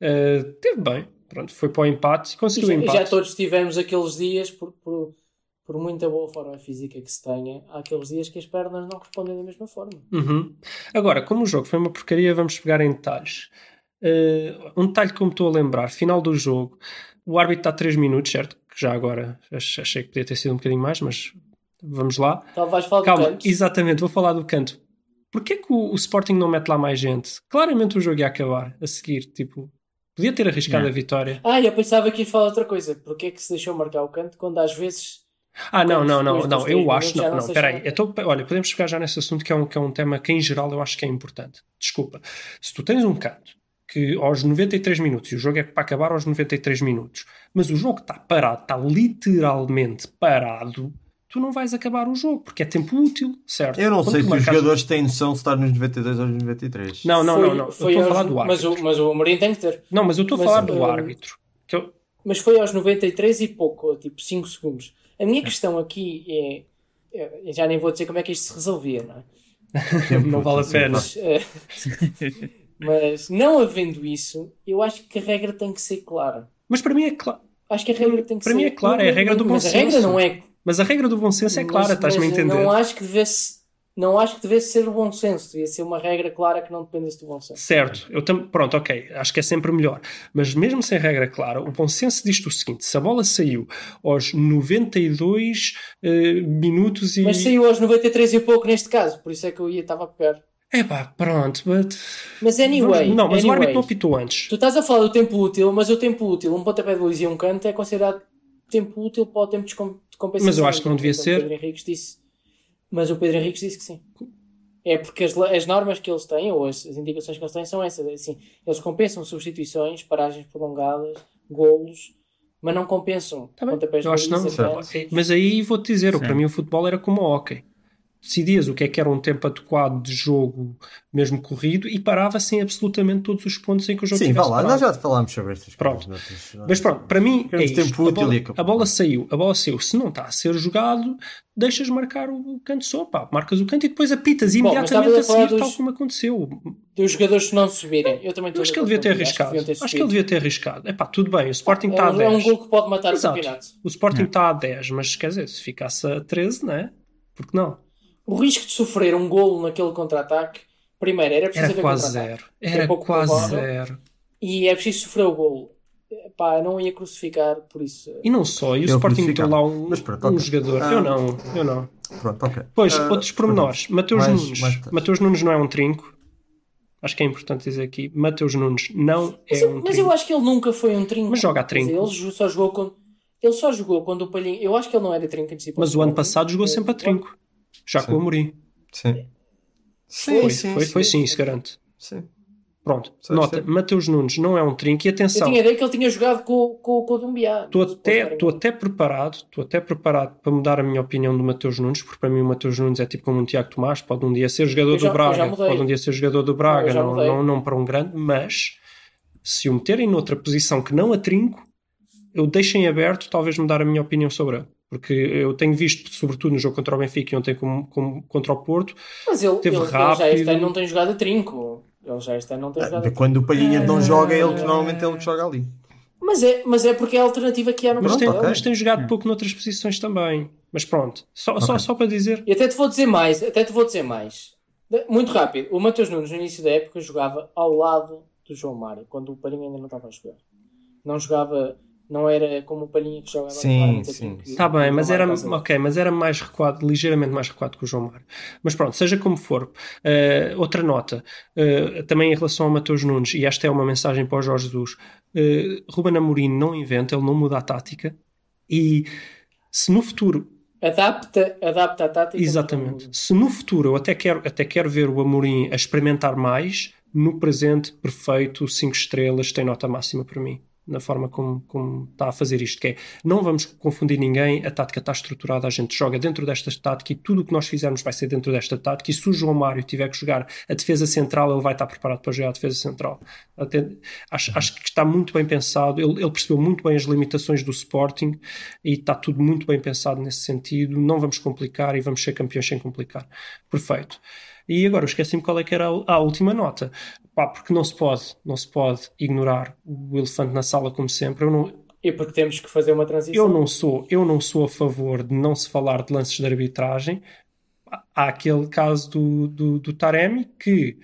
uh, teve bem. Pronto, foi para o empate e conseguiu e já, o empate. já todos tivemos aqueles dias por, por por muita boa forma física que se tenha, há aqueles dias que as pernas não respondem da mesma forma. Uhum. Agora, como o jogo foi uma porcaria, vamos pegar em detalhes. Uh, um detalhe que me estou a lembrar: final do jogo, o árbitro está a 3 minutos, certo? Que já agora achei que podia ter sido um bocadinho mais, mas vamos lá. Então vais falar Calma, do canto. exatamente, vou falar do canto. Porquê que o, o, Sporting não mete lá mais gente? Claramente o jogo ia acabar a seguir, tipo, podia ter arriscado Não. a vitória. Ah, eu pensava que ia falar outra coisa. Porquê é que se deixou marcar o canto quando às vezes Ah, não, não, não, não, eu acho, não, não não, sei espera se aí. vai. Então, olha, podemos pegar já nesse assunto que é, um, que é um tema que em geral eu acho que é importante. Desculpa. Se tu tens um canto que aos 93 minutos, e o jogo é para acabar aos 93 minutos, mas o jogo está parado, está literalmente parado, tu não vais acabar o jogo, porque é tempo útil, certo? Eu não Quando sei se os jogadores têm noção de estar nos 92 ou nos 93. Não, não, foi, não, não. Foi eu estou a falar do árbitro. Mas o, mas o Amorim tem que ter. Não, mas eu estou a falar do uh, árbitro. Eu... Mas foi aos 93 e pouco, tipo 5 segundos. A minha questão aqui é. Eu já nem vou dizer como é que isto se resolvia, não é? não vale a pena. Mas, uh, mas não havendo isso, eu acho que a regra tem que ser clara. Mas para mim é claro. Acho que a regra tem que para ser. Para mim é clara, é a regra do bom senso. Mas a regra não é mas a regra do bom senso é clara, estás-me a entender? Não acho que devesse. Não acho que devesse ser o bom senso, devia ser uma regra clara que não dependesse do bom senso. Certo, eu tam... pronto, ok, acho que é sempre melhor. Mas mesmo sem regra clara, o bom senso diz o seguinte: se a bola saiu aos 92 uh, eh, minutos e. Mas saiu aos 93 e pouco neste caso, por isso é que eu ia, estava a pegar. É pá, pronto, but... Mas anyway. Não, mas anyway, o árbitro não apitou antes. Tu estás a falar do tempo útil, mas o tempo útil, um pontapé de luz e um canto, é considerado tempo útil para o tempo de compensação. Mas eu acho que não devia ser. O Pedro Henriques disse. Mas o Pedro Henriques disse que sim. É porque as, as normas que eles têm, ou as, as, indicações que eles têm, são essas. Assim, eles compensam substituições, paragens prolongadas, golos, mas não compensam tá pontapés eu acho não. Mas aí vou-te dizer, para mim o futebol era como o hockey decidias o que é que era um tempo adequado de jogo, mesmo corrido, e parava-se em absolutamente todos os pontos em que o jogo Sim, vá lá, nós já falámos sobre estas pronto. coisas. Mas pronto, para mim é isto. Tempo a, bola, a bola saiu, a bola saiu. Se não está a ser jogado, deixas marcar o canto só, pá, marcas o canto e depois apitas imediatamente Bom, a seguir, dos, tal como aconteceu. Dos jogadores não subirem. Eu também acho que ele devia ter arriscado. Acho que, acho que ele devia ter arriscado. É pá, tudo bem, o Sporting está é, a 10. É um gol que pode matar Exato. o campeonato. O Sporting está a 10, mas quer dizer, se ficasse a 13, não é? Porque não? O risco de sofrer um golo naquele contra-ataque, primeiro, era preciso era quase zero. Era quase provável, zero. E é preciso sofrer o golo. Pá, não ia crucificar por isso. E não só, e o Sporting meteu lá um, pronto, um okay. jogador. Ah, eu não, eu não. Pronto, ok. Pois, uh, outros pormenores. Mateus Nunes. Mais Mateus Nunes não é um trinco. Acho que é importante dizer aqui. Mateus Nunes não é mas, um trinco. Mas eu acho que ele nunca foi um trinco. Mas joga a trinco. Ele só jogou quando... Ele só jogou quando o Palhinho... Eu acho que ele não era trinco Mas o ano passado jogou sempre a trinco. Já Sim. com o Amorim. Sim. Sim, foi, sim, foi, sim, foi sim, isso garante. Sim. Pronto, sim, nota, sim. Mateus Nunes não é um trinco e atenção. Eu tinha ideia que ele tinha jogado com, com, com o Dumbiá. Estou até, estou até preparado, estou até preparado para mudar a minha opinião do Mateus Nunes, porque para mim o Mateus Nunes é tipo como um Tiago Tomás, pode um dia ser jogador já, do Braga, pode um dia ser jogador do Braga, não, não, não, não para um grande, mas se o meterem noutra posição que não a trinco, eu deixo em aberto talvez mudar a minha opinião sobre ele. Porque eu tenho visto, sobretudo no jogo contra o Benfica e ontem como, como, contra o Porto, mas ele, teve ele, rápido. Ele já este não tem jogado a trinco. Ele já este não tem jogado Quando o Palhinha não ah. joga, ele normalmente é ele que joga ali. Mas é, mas é porque é a alternativa que há no mas tem, okay. mas tem jogado pouco noutras posições também. Mas pronto, só, okay. só, só para dizer. E até te vou dizer mais, até te vou dizer mais. Muito rápido. O Matheus Nunes no início da época jogava ao lado do João Mário, quando o Palhinha ainda não estava a jogar. Não jogava não era como o Palhinha que joga sim, sim. Está bem, mas era, ok, mas era mais recuado, ligeiramente mais recuado que o João Mário. Mas pronto, seja como for. Uh, outra nota, uh, também em relação ao Matheus Nunes, e esta é uma mensagem para o Jorge Jesus, uh, Ruben Amorim não inventa, ele não muda a tática, e se no futuro Adapta, adapta a tática. Exatamente. Se no futuro eu até quero, até quero ver o Amorim a experimentar mais, no presente, perfeito, 5 estrelas, tem nota máxima para mim na forma como, como está a fazer isto, que é não vamos confundir ninguém, a tática está estruturada, a gente joga dentro desta tática e tudo o que nós fizermos vai ser dentro desta tática e se o João Mário tiver que jogar a defesa central, ele vai estar preparado para jogar a defesa central. Acho, acho que está muito bem pensado, ele, ele, percebeu muito bem as limitações do Sporting e está tudo muito bem pensado nesse sentido, não vamos complicar e vamos ser campeões sem complicar. Perfeito. E agora esqueci-me qual é que era a, a última nota. Pá, porque não se pode, não se pode ignorar o elefante na sala como sempre. Eu não, e porque temos que fazer uma transição. Eu não sou, eu não sou a favor de não se falar de lances de arbitragem. Há aquele caso do, do, do Taremi que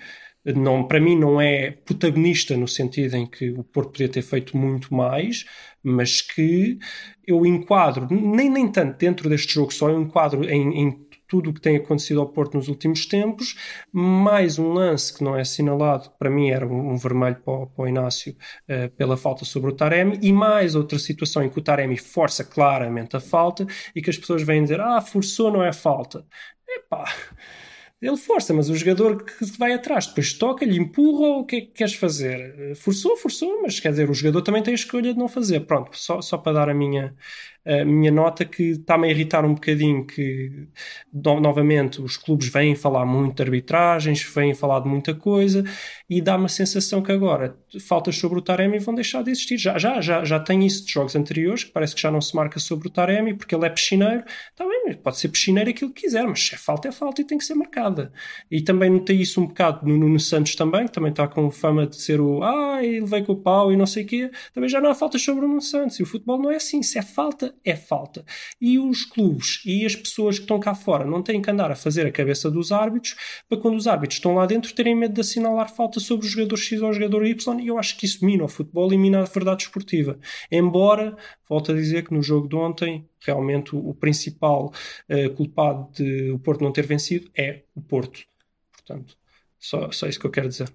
não, para mim não é protagonista no sentido em que o Porto podia ter feito muito mais, mas que eu enquadro, nem, nem tanto dentro deste jogo só, eu enquadro em, em tudo o que tem acontecido ao Porto nos últimos tempos, mais um lance que não é assinalado, para mim era um, vermelho para o, para o Inácio uh, pela falta sobre o Taremi, e mais outra situação em que o Taremi força claramente a falta e que as pessoas vêm dizer, ah, forçou, não é falta. Epá, ele força, mas o jogador que vai atrás depois toca-lhe, empurra, o que é que queres fazer? Forçou, forçou, mas quer dizer, o jogador também tem a escolha de não fazer. Pronto, só, só para dar a minha, a minha nota que está-me a irritar um bocadinho que no, novamente os clubes vêm falar muito de arbitragens, vêm falar de muita coisa e dá-me a sensação que agora faltas sobre o Taremi vão deixar de existir. Já, já, já, já tem isso de jogos anteriores, que parece que já não se marca sobre o Taremi porque ele é piscineiro. Está bem, pode ser piscineiro aquilo que quiser, mas se é falta, é falta e tem que ser marcada. E também notei isso um bocado no Nuno Santos também, que também está com fama de ser o ah, ele veio com o pau e não sei o quê. Também já não há faltas sobre o Nuno Santos. E o futebol não é assim. Se é falta, é falta. E os clubes e as pessoas que estão cá fora não têm que andar a fazer a cabeça dos árbitros para quando os árbitros estão lá dentro terem medo de assinalar falta sobre o jogador X ou o jogador Y. E eu acho que isso mina o futebol e mina a verdade esportiva. Embora, volto a dizer que no jogo de ontem, realmente o, principal uh, culpado de o Porto não ter vencido é o Porto. Portanto, só, só isso que eu quero dizer.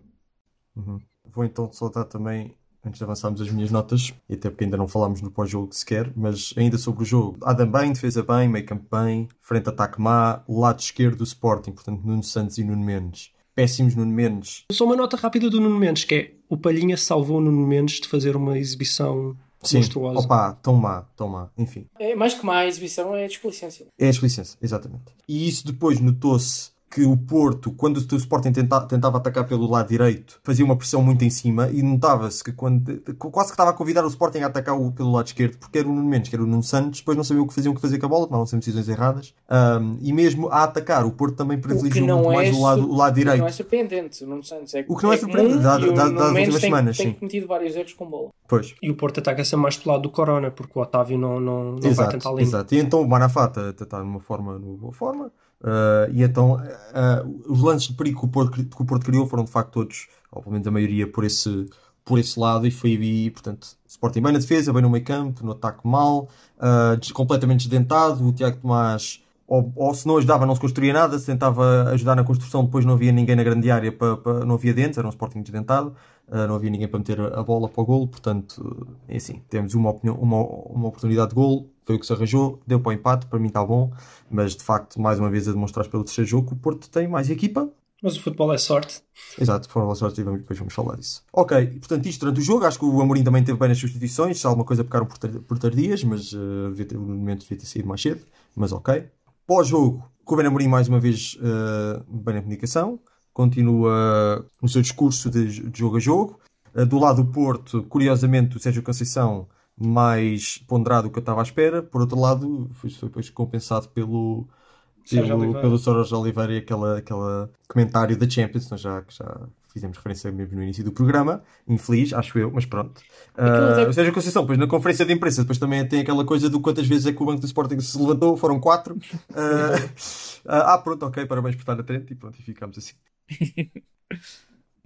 Uhum. Vou então soltar também antes de avançarmos as minhas notas, e até porque ainda não falámos no pós-jogo sequer, mas ainda sobre o jogo. Adam bem, defesa bem, meio campo bem, frente ataque má, lado esquerdo do Sporting, portanto Nuno Santos e Nuno Mendes. Péssimos Nuno Mendes. Só uma nota rápida do Nuno Mendes, que é o Palhinha salvou o Nuno Mendes de fazer uma exibição Sim, monstruosa. opa, tão má, tão má, enfim. É, mais que má, a exibição é a desplicência. É a desplicência, exatamente. E isso depois notou-se que o Porto, quando o Sporting tenta, tentava atacar pelo lado direito, fazia uma pressão muito em cima e notava-se que quando quase que estava a convidar o Sporting a atacar o, pelo lado esquerdo, porque era o Nuno Mendes, que era o Nuno Santos, depois não sabiam o que faziam o que fazer com a bola, tomavam sempre decisões erradas. Um, e mesmo a atacar, o Porto também privilegiou muito é mais o lado, o lado direito. O que não é surpreendente, o Nuno Santos é O que não é, é surpreendente, dado, dado, das últimas tem, semanas. Tem sim. cometido vários erros com bola. Pois. E o Porto ataca-se mais pelo lado do Corona, porque o Otávio não, não, não exato, vai tentar ali. Exato, e então o Manafata está numa forma, numa boa forma. Uh, e então uh, os lances de perigo que o, Porto, que o Porto criou foram de facto todos, ou pelo menos a maioria, por esse, por esse lado, e foi aí, portanto, Sporting bem na defesa, bem no meio campo, no ataque mal, uh, completamente desdentado, o Tiago Tomás, ou, ou, se não ajudava, não se construía nada, se tentava ajudar na construção, depois não havia ninguém na grande área, não havia dentes, era um Sporting desdentado, não havia ninguém para meter a bola para o golo, portanto, é assim, temos uma, opinião, uma, uma oportunidade de golo, foi o que se arranjou, deu para o empate, para mim está bom, mas de facto, mais uma vez a demonstrar pelo terceiro jogo que o Porto tem mais equipa. Mas o futebol é sorte. Exato, futebol é sorte e depois vamos falar disso. Ok, portanto, isto durante o jogo, acho que o Amorim também teve bem nas substituições, se alguma coisa pecaram por, por tardias, mas uh, devia ter, no momento devia ter saído mais cedo, mas ok. Pós-jogo, Ruben Amorim mais uma vez uh, bem na comunicação, continua no seu discurso de, de jogo a jogo. Uh, do lado do Porto, curiosamente, o Sérgio Conceição mais ponderado do que eu estava à espera. Por outro lado, foi, foi depois compensado pelo, pelo, pelo Soros Oliveira e aquele aquela comentário da Champions, nós já, já fizemos referência mesmo no início do programa. Infeliz, acho eu, mas pronto. Uh, seja, a Conceição, depois na conferência de imprensa, depois também tem aquela coisa do quantas vezes é que o Banco do Sporting se levantou, foram quatro. Uh, ah, pronto, ok, parabéns por estar atento e pronto, e ficamos assim.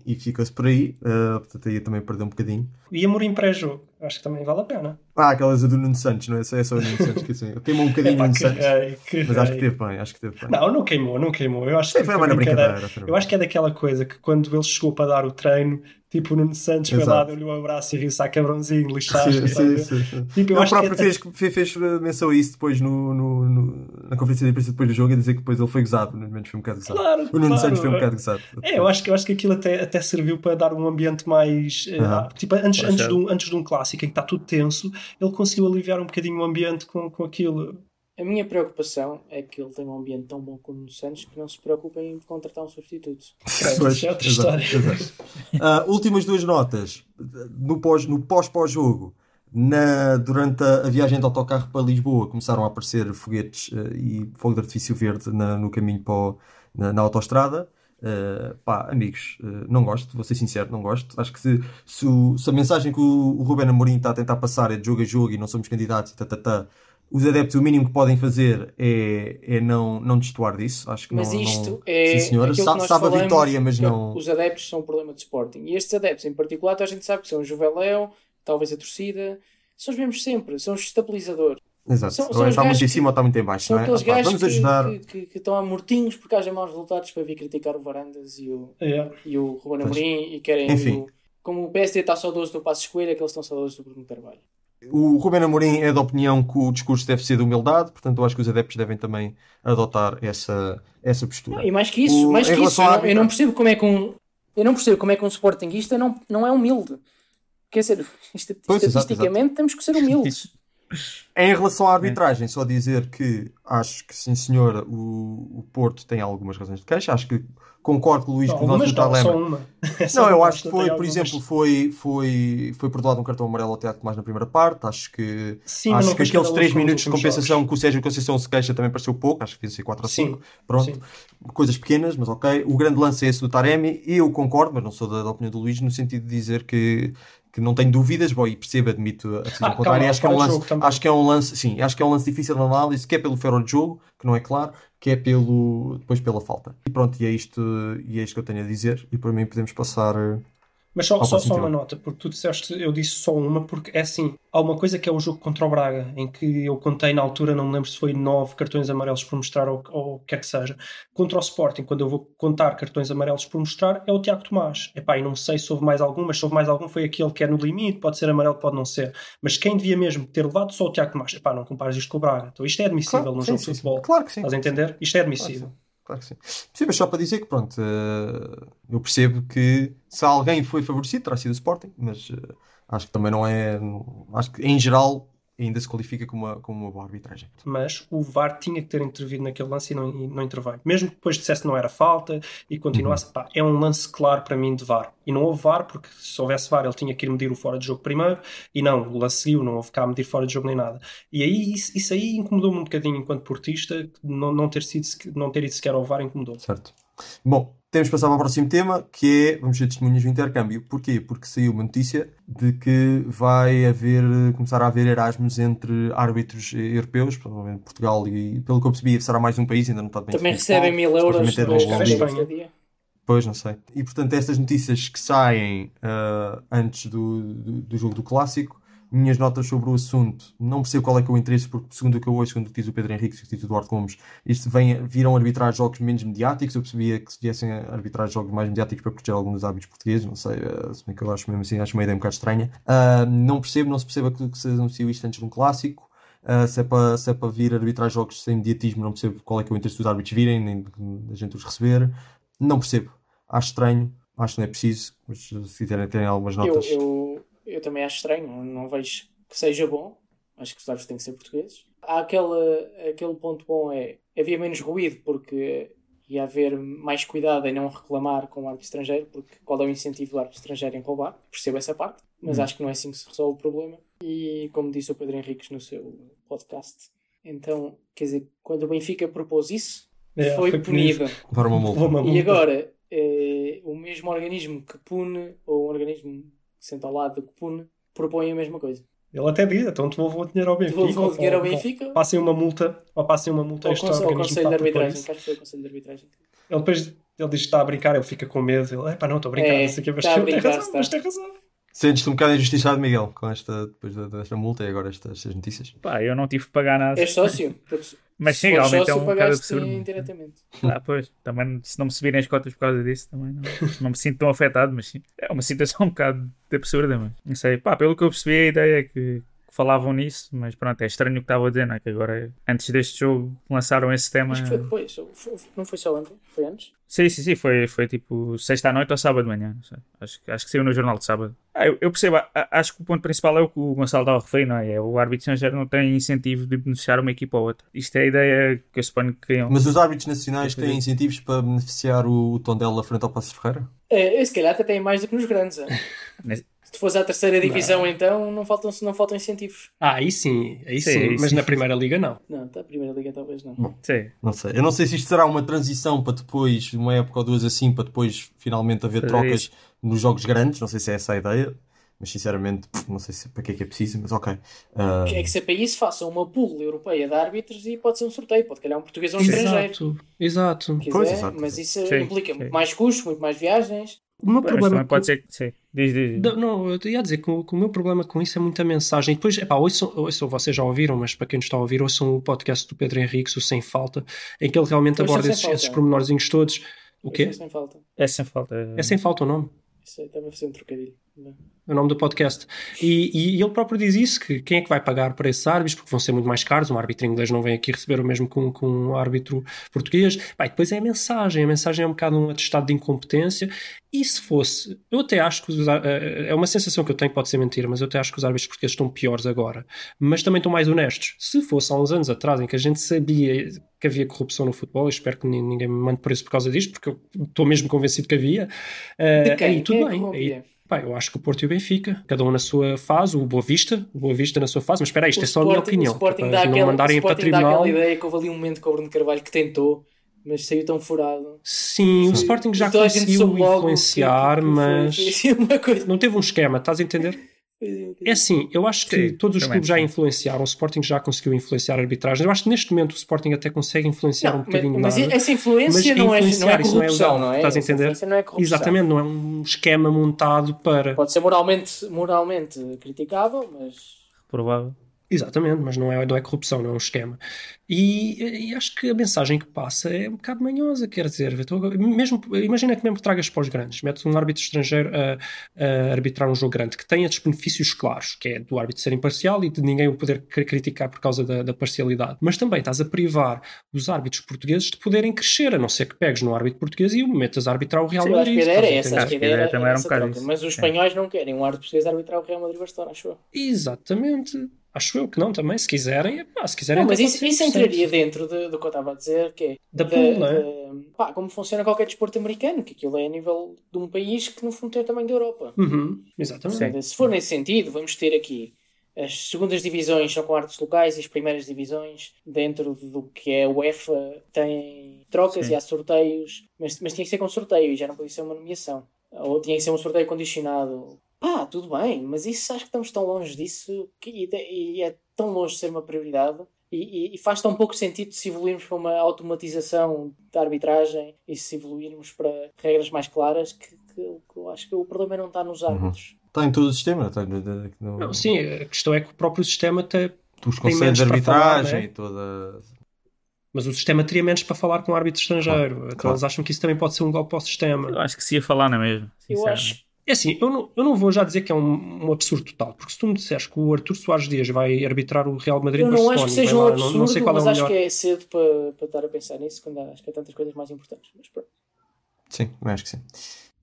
e fica-se por aí. Uh, portanto, aí também perdeu um bocadinho. E Amorim pré-jogo, acho que também vale a pena. Ah, aquelas do Nuno Santos, não é? É só o Nuno Santos que assim, queimou um bocadinho o Nuno Santos. Rei, mas rei. acho que teve bem, acho que teve bem. Não, não queimou, não queimou. Eu acho que foi, foi uma brincadeira. Eu acho que é daquela coisa que quando ele chegou para dar o treino, Tipo, o Nuno Santos foi lá, deu-lhe um abraço e riu-se a cabrãozinho, lixado. Sim, sim, sim, sim. Tipo, eu Ele próprio que... fez, fez, fez menção a isso depois no, no, no, na conferência de imprensa depois do jogo, a dizer que depois ele foi gozado. O Nuno Mendes foi um bocado gozado. Claro, o Nuno claro. Santos foi um bocado gozado. É, eu acho, que, eu acho que aquilo até, até serviu para dar um ambiente mais. Uh, tipo, antes, antes, de um, antes de um clássico em que está tudo tenso, ele conseguiu aliviar um bocadinho o ambiente com, com aquilo. A minha preocupação é que ele tem um ambiente tão bom como o Santos que não se preocupa em contratar um substituto. Pois, é outra história. uh, últimas duas notas. No pós-pós-jogo, no pós -pós -jogo, na, durante a, a, viagem de autocarro para Lisboa, começaram a aparecer foguetes uh, e fogo de artifício verde na, no caminho para o, na, na, autostrada. Uh, pá, amigos, uh, não gosto, vou ser sincero, não gosto. Acho que se, se, o, se a mensagem que o, o Ruben Amorim está a tentar passar é de jogo a jogo e não somos candidatos e tá, tá, os adeptos o mínimo que podem fazer é, é não, não destoar disso. Acho que mas não, isto não... é. Sim, senhora. Sa sabe a vitória, mas não. Os adeptos são um problema de Sporting. E estes adeptos em particular, a gente sabe que são o Juveléu, talvez a torcida, são os mesmos sempre, são os estabilizadores. Exato. São, são ou está muito em cima ou está muito em baixo, são não é? aqueles gajos vamos ajudar. Que, que, que, estão a mortinhos porque haja maus resultados para vir criticar o Varandas e o, é. e o Ruben Amorim e querem. Enfim. O, como o PSD está saudoso do Passo Escolha, que eles estão saudosos do Bruno Carvalho. O Ruben Amorim é da opinião que o discurso deve ser de humildade, portanto eu acho que os adeptos devem também adotar essa, essa postura. Não, e mais que isso, o, mais que isso, eu não, eu não, percebo como é que um eu não percebo como é que um Sportingista não, não é humilde. Quer dizer, pois, estatisticamente exato, exato. temos que ser humildes. Em relação à arbitragem, só dizer que acho que sim senhor, o, o Porto tem algumas razões de queixa. Acho que concordo com o Luís não, que o nosso não, só uma. não, eu acho que foi, por exemplo, foi, foi, foi perdoado um cartão amarelo ao Teatro mais na primeira parte. Acho que, Sim, acho que aqueles 3 minutos de compensação jogos. que o Sérgio Conceição se queixa também pareceu pouco. Acho que devia ser 4 ou 5. Pronto. Sim. Coisas pequenas, mas ok. O grande lance é esse do Taremi. E eu concordo, mas não sou da, da opinião do Luís, no sentido de dizer que que não tenho dúvidas, bom, e percebo, admito a decisão ah, contrária. Acho que, é um lance, acho que é um lance, sim, acho que é um lance difícil de análise, que é pelo ferro de jogo, que não é claro, que é pelo, depois pela falta. E pronto, e é isto, e é isto que eu tenho a dizer, e por mim podemos passar mas só, só, só uma nota, porque tu disseste, eu disse só uma, porque é assim, há uma coisa que é o jogo contra o Braga, em que eu contei na altura, não me lembro se foi nove cartões amarelos por mostrar ou, o que quer que seja. Contra o Sporting, quando eu vou contar cartões amarelos por mostrar, é o Tiago Tomás. Epá, e não sei se houve mais algum, mas se houve mais algum foi aquele que é no limite, pode ser amarelo, pode não ser. Mas quem devia mesmo ter levado só o Tiago Tomás? Epá, não compares isto com o Braga. Então isto é admissível claro, num sim, jogo sim, de futebol. Claro que sim. Estás a entender? Isto é admissível. Claro claro que sim. Sim, mas só para dizer que, pronto, uh, eu percebo que se alguém foi favorecido, terá sido o Sporting, mas uh, acho que também não é. Acho que em geral ainda se qualifica como uma, como uma boa arbitragem. Mas o VAR tinha que ter intervido naquele lance e não, e não interveio. Mesmo que depois dissesse que não era falta e continuasse, uhum. pá, é um lance claro para mim de VAR. E não houve VAR, porque se houvesse VAR ele tinha que ir medir o fora de jogo primeiro, e não, o lance seguiu, não houve cá medir fora de jogo nem nada. E aí isso, isso aí incomodou-me um bocadinho enquanto portista, não, não, ter sido, não ter ido sequer ao VAR incomodou. Certo. Bom, temos de passar para o próximo tema, que é, vamos ver testemunhas do intercâmbio. Porquê? Porque saiu uma notícia de que vai haver, começar a haver Erasmus entre árbitros europeus, provavelmente Portugal e, pelo que eu percebi, será mais um país, ainda não está bem Também recebem mil euros é dia. Pois, não sei. E portanto, estas notícias que saem uh, antes do, do, do, jogo do clássico minhas notas sobre o assunto. Não percebo qual é que é o interesse, porque segundo o que eu ouço, segundo o que diz o Pedro Henrique e o Eduardo Gomes, isto vem, viram arbitrar jogos menos mediáticos. Eu percebia que se viessem a arbitrar jogos mais mediáticos para proteger alguns dos hábitos portugueses, não sei, uh, se bem que eu acho mesmo assim, acho uma ideia um bocado estranha. Uh, não percebo, não se perceba que, que se anunciou isto antes de um clássico. Uh, se, é para, se é para vir arbitrar jogos sem mediatismo, não percebo qual é que é o interesse dos árbitros virem, nem da gente os receber. Não percebo. Acho estranho, acho que não é preciso, mas se quiserem terem algumas notas. Eu, eu eu também acho estranho, não vejo que seja bom. Acho que os árbitros têm que ser portugueses. Há aquele, aquele ponto bom é havia menos ruído porque ia haver mais cuidado em não reclamar com o árbitro estrangeiro, porque qual é o incentivo do árbitro estrangeiro em roubar? Percebo essa parte, mas hum. acho que não é assim que se resolve o problema. E como disse o Pedro Henriques no seu podcast, então, quer dizer, quando o Benfica propôs isso, é, foi, foi punido. E agora, é, o mesmo organismo que pune, ou um organismo senta ao lado do que pune, propõe a mesma coisa. Ele até diz, então devolvam o dinheiro ao Benfica. Devolvam o dinheiro ao Benfica. Passem uma multa, ou passem uma multa a este organismo. Ou Conselho de Arbitragem, que foi o Conselho de Arbitragem. Ele depois ele diz que está a brincar, ele fica com medo. Ele, é pá, não, estou a brincar, é, não sei o que, mas tem razão, mas tem razão. Sentes-te um bocado injustiçado, Miguel, com esta, depois desta multa e agora estas, estas notícias? Pá, eu não tive que pagar nada. És sócio? Mas sim, realmente é um bocado absurdo. indiretamente. Ah, pois, também se não me subirem as cotas por causa disso, também não, não me sinto tão afetado, mas sim. É uma situação um bocado absurda, mas não sei. Pá, pelo que eu percebi, a ideia é que falavam nisso, mas pronto, é estranho o que estava a dizer, não é? Que agora, antes deste jogo, lançaram esse tema. Acho que foi depois, não foi só ontem, foi antes? Sim, sim, sim, foi, foi tipo sexta à noite ou sábado de manhã, não sei. Acho, acho que saiu no jornal de sábado. Ah, eu, eu, percebo, acho que o ponto principal é o que o Gonçalo estava a referir, não é? é o árbitro estrangeiro não tem incentivo de beneficiar uma equipa ou outra. Isto é a ideia que eu suponho que criam. Mas os árbitros nacionais têm incentivos para beneficiar o, o Tondela frente ao Passos Ferreira? É, se calhar até têm mais do que nos grandes. É? Se fosse à terceira divisão, não. então, não faltam, não faltam incentivos. Ah, aí sim, aí sim, sim mas sim. na primeira liga não. Não, na primeira liga talvez não. Bom, sim. Não sei. Eu não sei se isto será uma transição para depois, uma época ou duas assim, para depois finalmente haver trocas isso. nos jogos grandes. Não sei se é essa a ideia. Mas sinceramente, não sei se, para que é que é preciso, mas ok. Uh... É que se é para isso, façam uma pool europeia de árbitros e pode ser um sorteio, pode calhar um português ou um exato, estrangeiro. Exato, pois, exato. Mas isso sim, implica sim. muito mais custos, muito mais viagens. O meu problema com... pode ser sim. Diz, diz, diz. Não, eu ia dizer que o, que o, meu problema com isso é muita mensagem. Depois, epá, ouçam, ouçam, vocês já ouviram, mas para quem não está a ouvir, ouçam o podcast do Pedro Henrique, o Sem Falta, em que ele realmente aborda esses, esses pormenorzinhos todos. O quê? É sem falta. É sem falta. É sem falta o nome? Isso aí estava a fazer um trocadilho. É o nome do podcast. E, e, ele próprio diz isso: que quem é que vai pagar para esses árbitros, porque vão ser muito mais caros. Um árbitro inglês não vem aqui receber o mesmo com, com um árbitro português. Bem, depois é a mensagem. A mensagem é um bocado um atestado de incompetência. E se fosse, eu até acho que os, é uma sensação que eu tenho, pode ser mentira, mas eu até acho que os árbitros portugueses estão piores agora, mas também estão mais honestos. Se fosse há uns anos atrás em que a gente sabia que havia corrupção no futebol, espero que ninguém me mande preso por causa disto, porque eu estou mesmo convencido que havia, uh, aí tudo bem. Aí, Pá, eu acho que o Porto e o Benfica, cada um na sua fase, o Boa Vista, o Boa Vista na sua fase, mas espera aí, isto o é só Sporting, a minha opinião. O Sporting dá, aquela, mandarem o Sporting dá aquela ideia que houve ali um momento com o Bruno Carvalho que tentou, mas saiu tão furado. Sim, Sim. o Sporting já então conseguiu influenciar, que, que, que mas foi, foi não teve um esquema, estás a entender? É assim, eu acho que Sim, todos os clubes já influenciaram, o Sporting já conseguiu influenciar a arbitragem. Eu acho que neste momento o Sporting até consegue influenciar não, um bocadinho mais. Mas essa influência mas não, é, não é corrupção, não é? Estás a entender? Não é Exatamente, não é um esquema montado para. Pode ser moralmente, moralmente criticável, mas. Provável. Exatamente, mas não é, não é corrupção, não é um esquema. E, e, acho que a mensagem que passa é um bocado manhosa, quer dizer, mesmo, imagina que mesmo tragas para os grandes, metes um árbitro estrangeiro a, a, arbitrar um jogo grande que tenha estes benefícios claros, que é do árbitro ser imparcial e de ninguém o poder criticar por causa da, da, parcialidade, mas também estás a privar os árbitros portugueses de poderem crescer, a não ser que pegues no árbitro português e o metas a arbitrar o Real Sim, Madrid. Acho que era essa, acho que era, era, também era um bocado Mas os espanhóis é. não querem um árbitro português arbitrar o Real Madrid Barcelona, acho eu. Exatamente. Acho eu que não também, se quiserem, pá, se quiserem. Não, mas isso, isso entraria dentro de, do que eu estava a dizer, que é da pool, não é? De, pá, como funciona qualquer desporto americano, que aquilo é a nível de um país que no fundo tem o tamanho da Europa. Uhum, exatamente. se for nesse sentido, vamos ter aqui as segundas divisões são com artes locais e as primeiras divisões dentro do que é o UEFA têm trocas Sim. e há sorteios, mas, mas tinha que ser com sorteio e já não podia ser uma nomeação. Ou tinha que ser um sorteio condicionado pá, tudo bem, mas isso acho que estamos tão longe disso que, e, e é tão longe de ser uma prioridade. E, e, faz tão pouco sentido se evoluirmos para uma automatização da arbitragem e se evoluirmos para regras mais claras que, que, que eu acho que o problema não está nos uhum. árbitros. Uhum. Está em todo o sistema. Está, no... não, sim, a questão é que o próprio sistema tem. Os conselhos de arbitragem falar, né? e toda. Mas o sistema teria menos para falar com o árbitro estrangeiro. Claro, então claro. eles acham que isso também pode ser um golpe ao sistema. Eu acho que se ia falar, não é mesmo? Eu acho é assim, eu não, eu não vou já dizer que é um, um absurdo total, porque se tu me disseres que o Artur Soares Dias vai arbitrar o Real Madrid Eu não acho que seja um absurdo, não, não sei qual mas é o acho que é cedo para, para estar a pensar nisso, quando acho que há tantas coisas mais importantes. Mas pronto. Sim, acho que sim.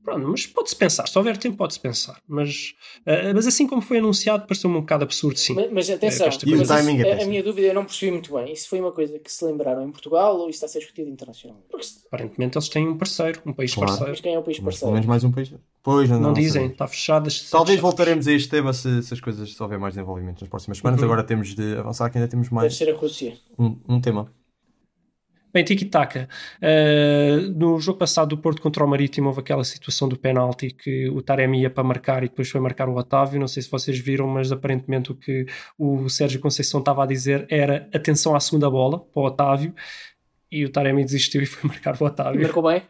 Pronto, mas pode-se pensar, se houver tempo pode-se pensar. Mas, uh, mas assim como foi anunciado, pareceu-me um bocado absurdo, sim. Mas, mas atenção, é, mas isso, é a, minha dúvida eu não percebi muito bem. Isso foi uma coisa que se lembraram em Portugal ou isso está a ser discutido internacionalmente? Porque... Aparentemente eles têm um parceiro, um país claro. parceiro. Mas quem é o país parceiro? Mas mais um país. Pois, não, não, não dizem, está fechado. Talvez voltaremos a este tema se, se as coisas, se houver mais desenvolvimento nas próximas semanas. Uhum. Agora temos de avançar, que ainda temos mais. Deve ser a Rússia. Um, um tema. Bem, tiki-taka. Uh, no jogo passado do Porto contra o Marítimo houve aquela situação do penalti que o Taremi ia para marcar e depois foi marcar o Otávio. Não sei se vocês viram, mas aparentemente o que o Sérgio Conceição estava a dizer era atenção à segunda bola para o Otávio e o Taremi desistiu e foi marcar o Otávio. Marcou bem?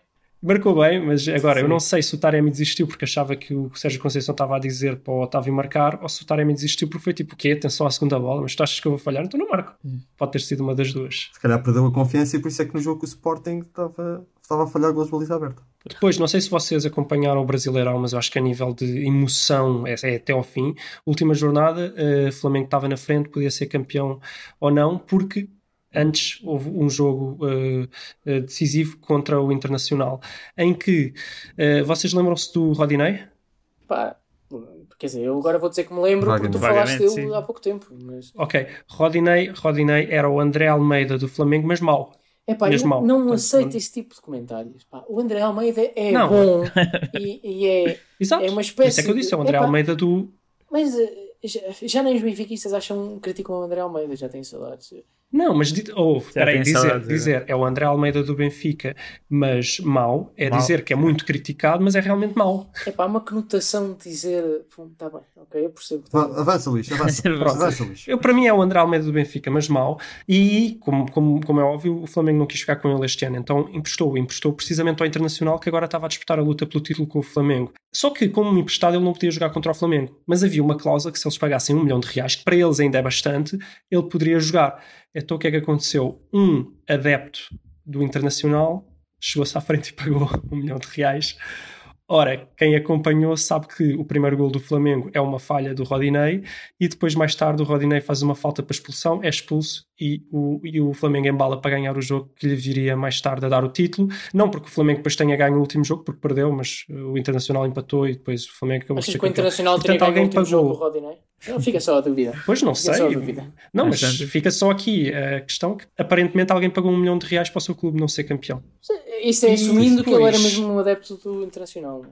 Marcou bem, mas agora Sim. eu não sei se o Taremi desistiu porque achava que o Sérgio Conceição estava a dizer para o Otávio marcar ou se o Taremi desistiu porque foi tipo o quê? Atenção à segunda bola, mas tu achas que eu vou falhar? Então não marco. Hum. Pode ter sido uma das duas. Se calhar perdeu a confiança e por isso é que no jogo o Sporting estava, estava a falhar gols de baliza aberta. Depois, não sei se vocês acompanharam o Brasileirão, mas eu acho que a nível de emoção é, é até ao fim. Última jornada, o uh, Flamengo estava na frente, podia ser campeão ou não, porque antes houve um jogo uh, decisivo contra o Internacional, em que uh, vocês lembram-se do Rodinei? Pá, quer dizer, eu agora vou dizer que me lembro porque tu falaste dele sim. há pouco tempo. Mas... Ok, Rodinei, Rodinei era o André Almeida do Flamengo, mas mau. É pá, eu mal. não aceito esse tipo de comentários. Pá, o André Almeida é não. bom e, e, é, Exato. é uma espécie. Isso é que eu disse, é o André Almeida do. Mas já, já nem os benfiquistas acham criticam o André Almeida, já têm saudades. Não, mas oh, peraí, dizer, dizer é o André Almeida do Benfica, mas mau, é mau. dizer que é muito criticado, mas é realmente mau. É pá, uma conotação de dizer, está bem, ok, eu percebo. Tá avança, Luís, avança, avança Luís. Eu, para mim é o André Almeida do Benfica, mas mau, e como, como, como é óbvio, o Flamengo não quis ficar com ele este ano, então emprestou, emprestou precisamente ao Internacional, que agora estava a disputar a luta pelo título com o Flamengo. Só que, como emprestado, ele não podia jogar contra o Flamengo, mas havia uma cláusula que se eles pagassem um milhão de reais, que para eles ainda é bastante, ele poderia jogar. Então o que é que aconteceu? Um adepto do Internacional chegou-se à frente e pagou um milhão de reais Ora, quem acompanhou sabe que o primeiro gol do Flamengo é uma falha do Rodinei e depois, mais tarde, o Rodinei faz uma falta para expulsão, é expulso e o, e o Flamengo embala para ganhar o jogo que lhe viria mais tarde a dar o título. Não porque o Flamengo depois tenha ganho o último jogo, porque perdeu, mas o Internacional empatou e depois o Flamengo acabou que o Internacional teria ganho o último pagou... jogo do Rodinei? Não, fica só a dúvida. Pois não fica sei. Não, mas, fica só aqui a questão que aparentemente alguém pagou um milhão de reais para o seu clube não ser campeão. Isso é assumindo depois... que ele era mesmo um adepto do Internacional.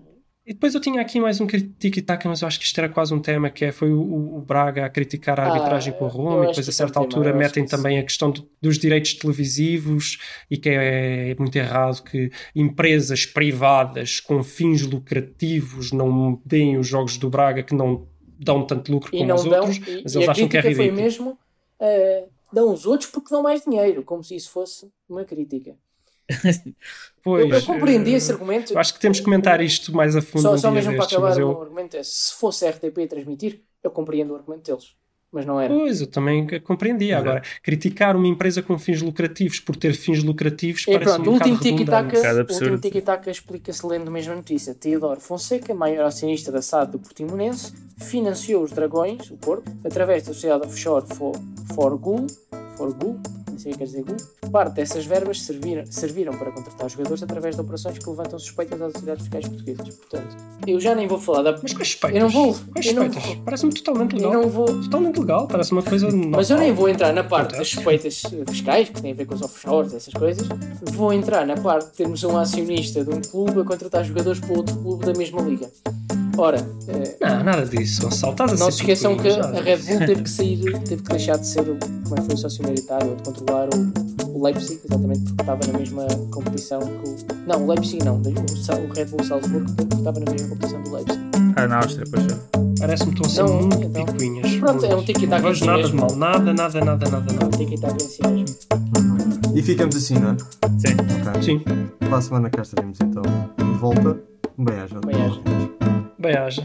E depois eu tinha aqui mais um tic-tac, mas eu acho que isto era quase um tema, que é, foi o, o Braga a criticar a arbitragem ah, com a Roma, e depois a certa altura tema, metem também a questão de, dos direitos televisivos, e que é, é, muito errado que empresas privadas com fins lucrativos não deem os jogos do Braga que não dão tanto lucro e como os dão, outros, e, mas eles acham que é ridículo. foi mesmo, uh, dão os outros porque dão mais dinheiro, como se isso fosse uma crítica. Pois, eu, eu compreendi uh, esse argumento. Acho que temos que comentar isto mais a fundo. Só, só mesmo destes, para acabar eu... o argumento é, se fosse a RTP transmitir, eu compreendo o argumento deles. Mas não era. Pois, eu também compreendia. Agora, criticar uma empresa com fins lucrativos por ter fins lucrativos é, parece pronto, um o último tiki-taka explica-se lendo a mesma notícia. Teodoro Fonseca, maior acionista da SAD do Portimonense, financiou os Dragões, o Porto, através da sociedade offshore For, For Gul, For Gul o que dizer parte dessas verbas serviram, serviram para contratar jogadores através de operações que levantam suspeitas às autoridades fiscais portuguesas. Portanto, eu já nem vou falar da. Mas com suspeitas? Eu não vou. Parece-me totalmente legal. Eu não vou. Totalmente legal, parece uma coisa. Normal. Mas eu nem vou entrar na parte das suspeitas fiscais, que tem a ver com os offshores, essas coisas. Vou entrar na parte de termos um acionista de um clube a contratar jogadores para outro clube da mesma liga. Ora, eh, não, nada disso, Gonçalo. Não se esqueçam que a Red Bull teve que sair, teve que deixar de ser o, como é que foi o sócio militar ou de controlar o, o Leipzig, exatamente porque estava na mesma competição que o. Não, o Leipzig não, o, o Red Bull Salzburgo porque estava na mesma competição do Leipzig. Ah, na Áustria, pois é. Parece-me que estão a ser muito então, picuinhas. Pronto, é um tiki-taka em si nada mesmo. de mal, nada, nada, nada, nada. nada. É um tiki-taka em si mesmo. E ficamos assim, não é? Sim. Okay. Sim. Para a semana cá estaremos então de volta. Um bem-aja. Bem-aja. Bem-aja.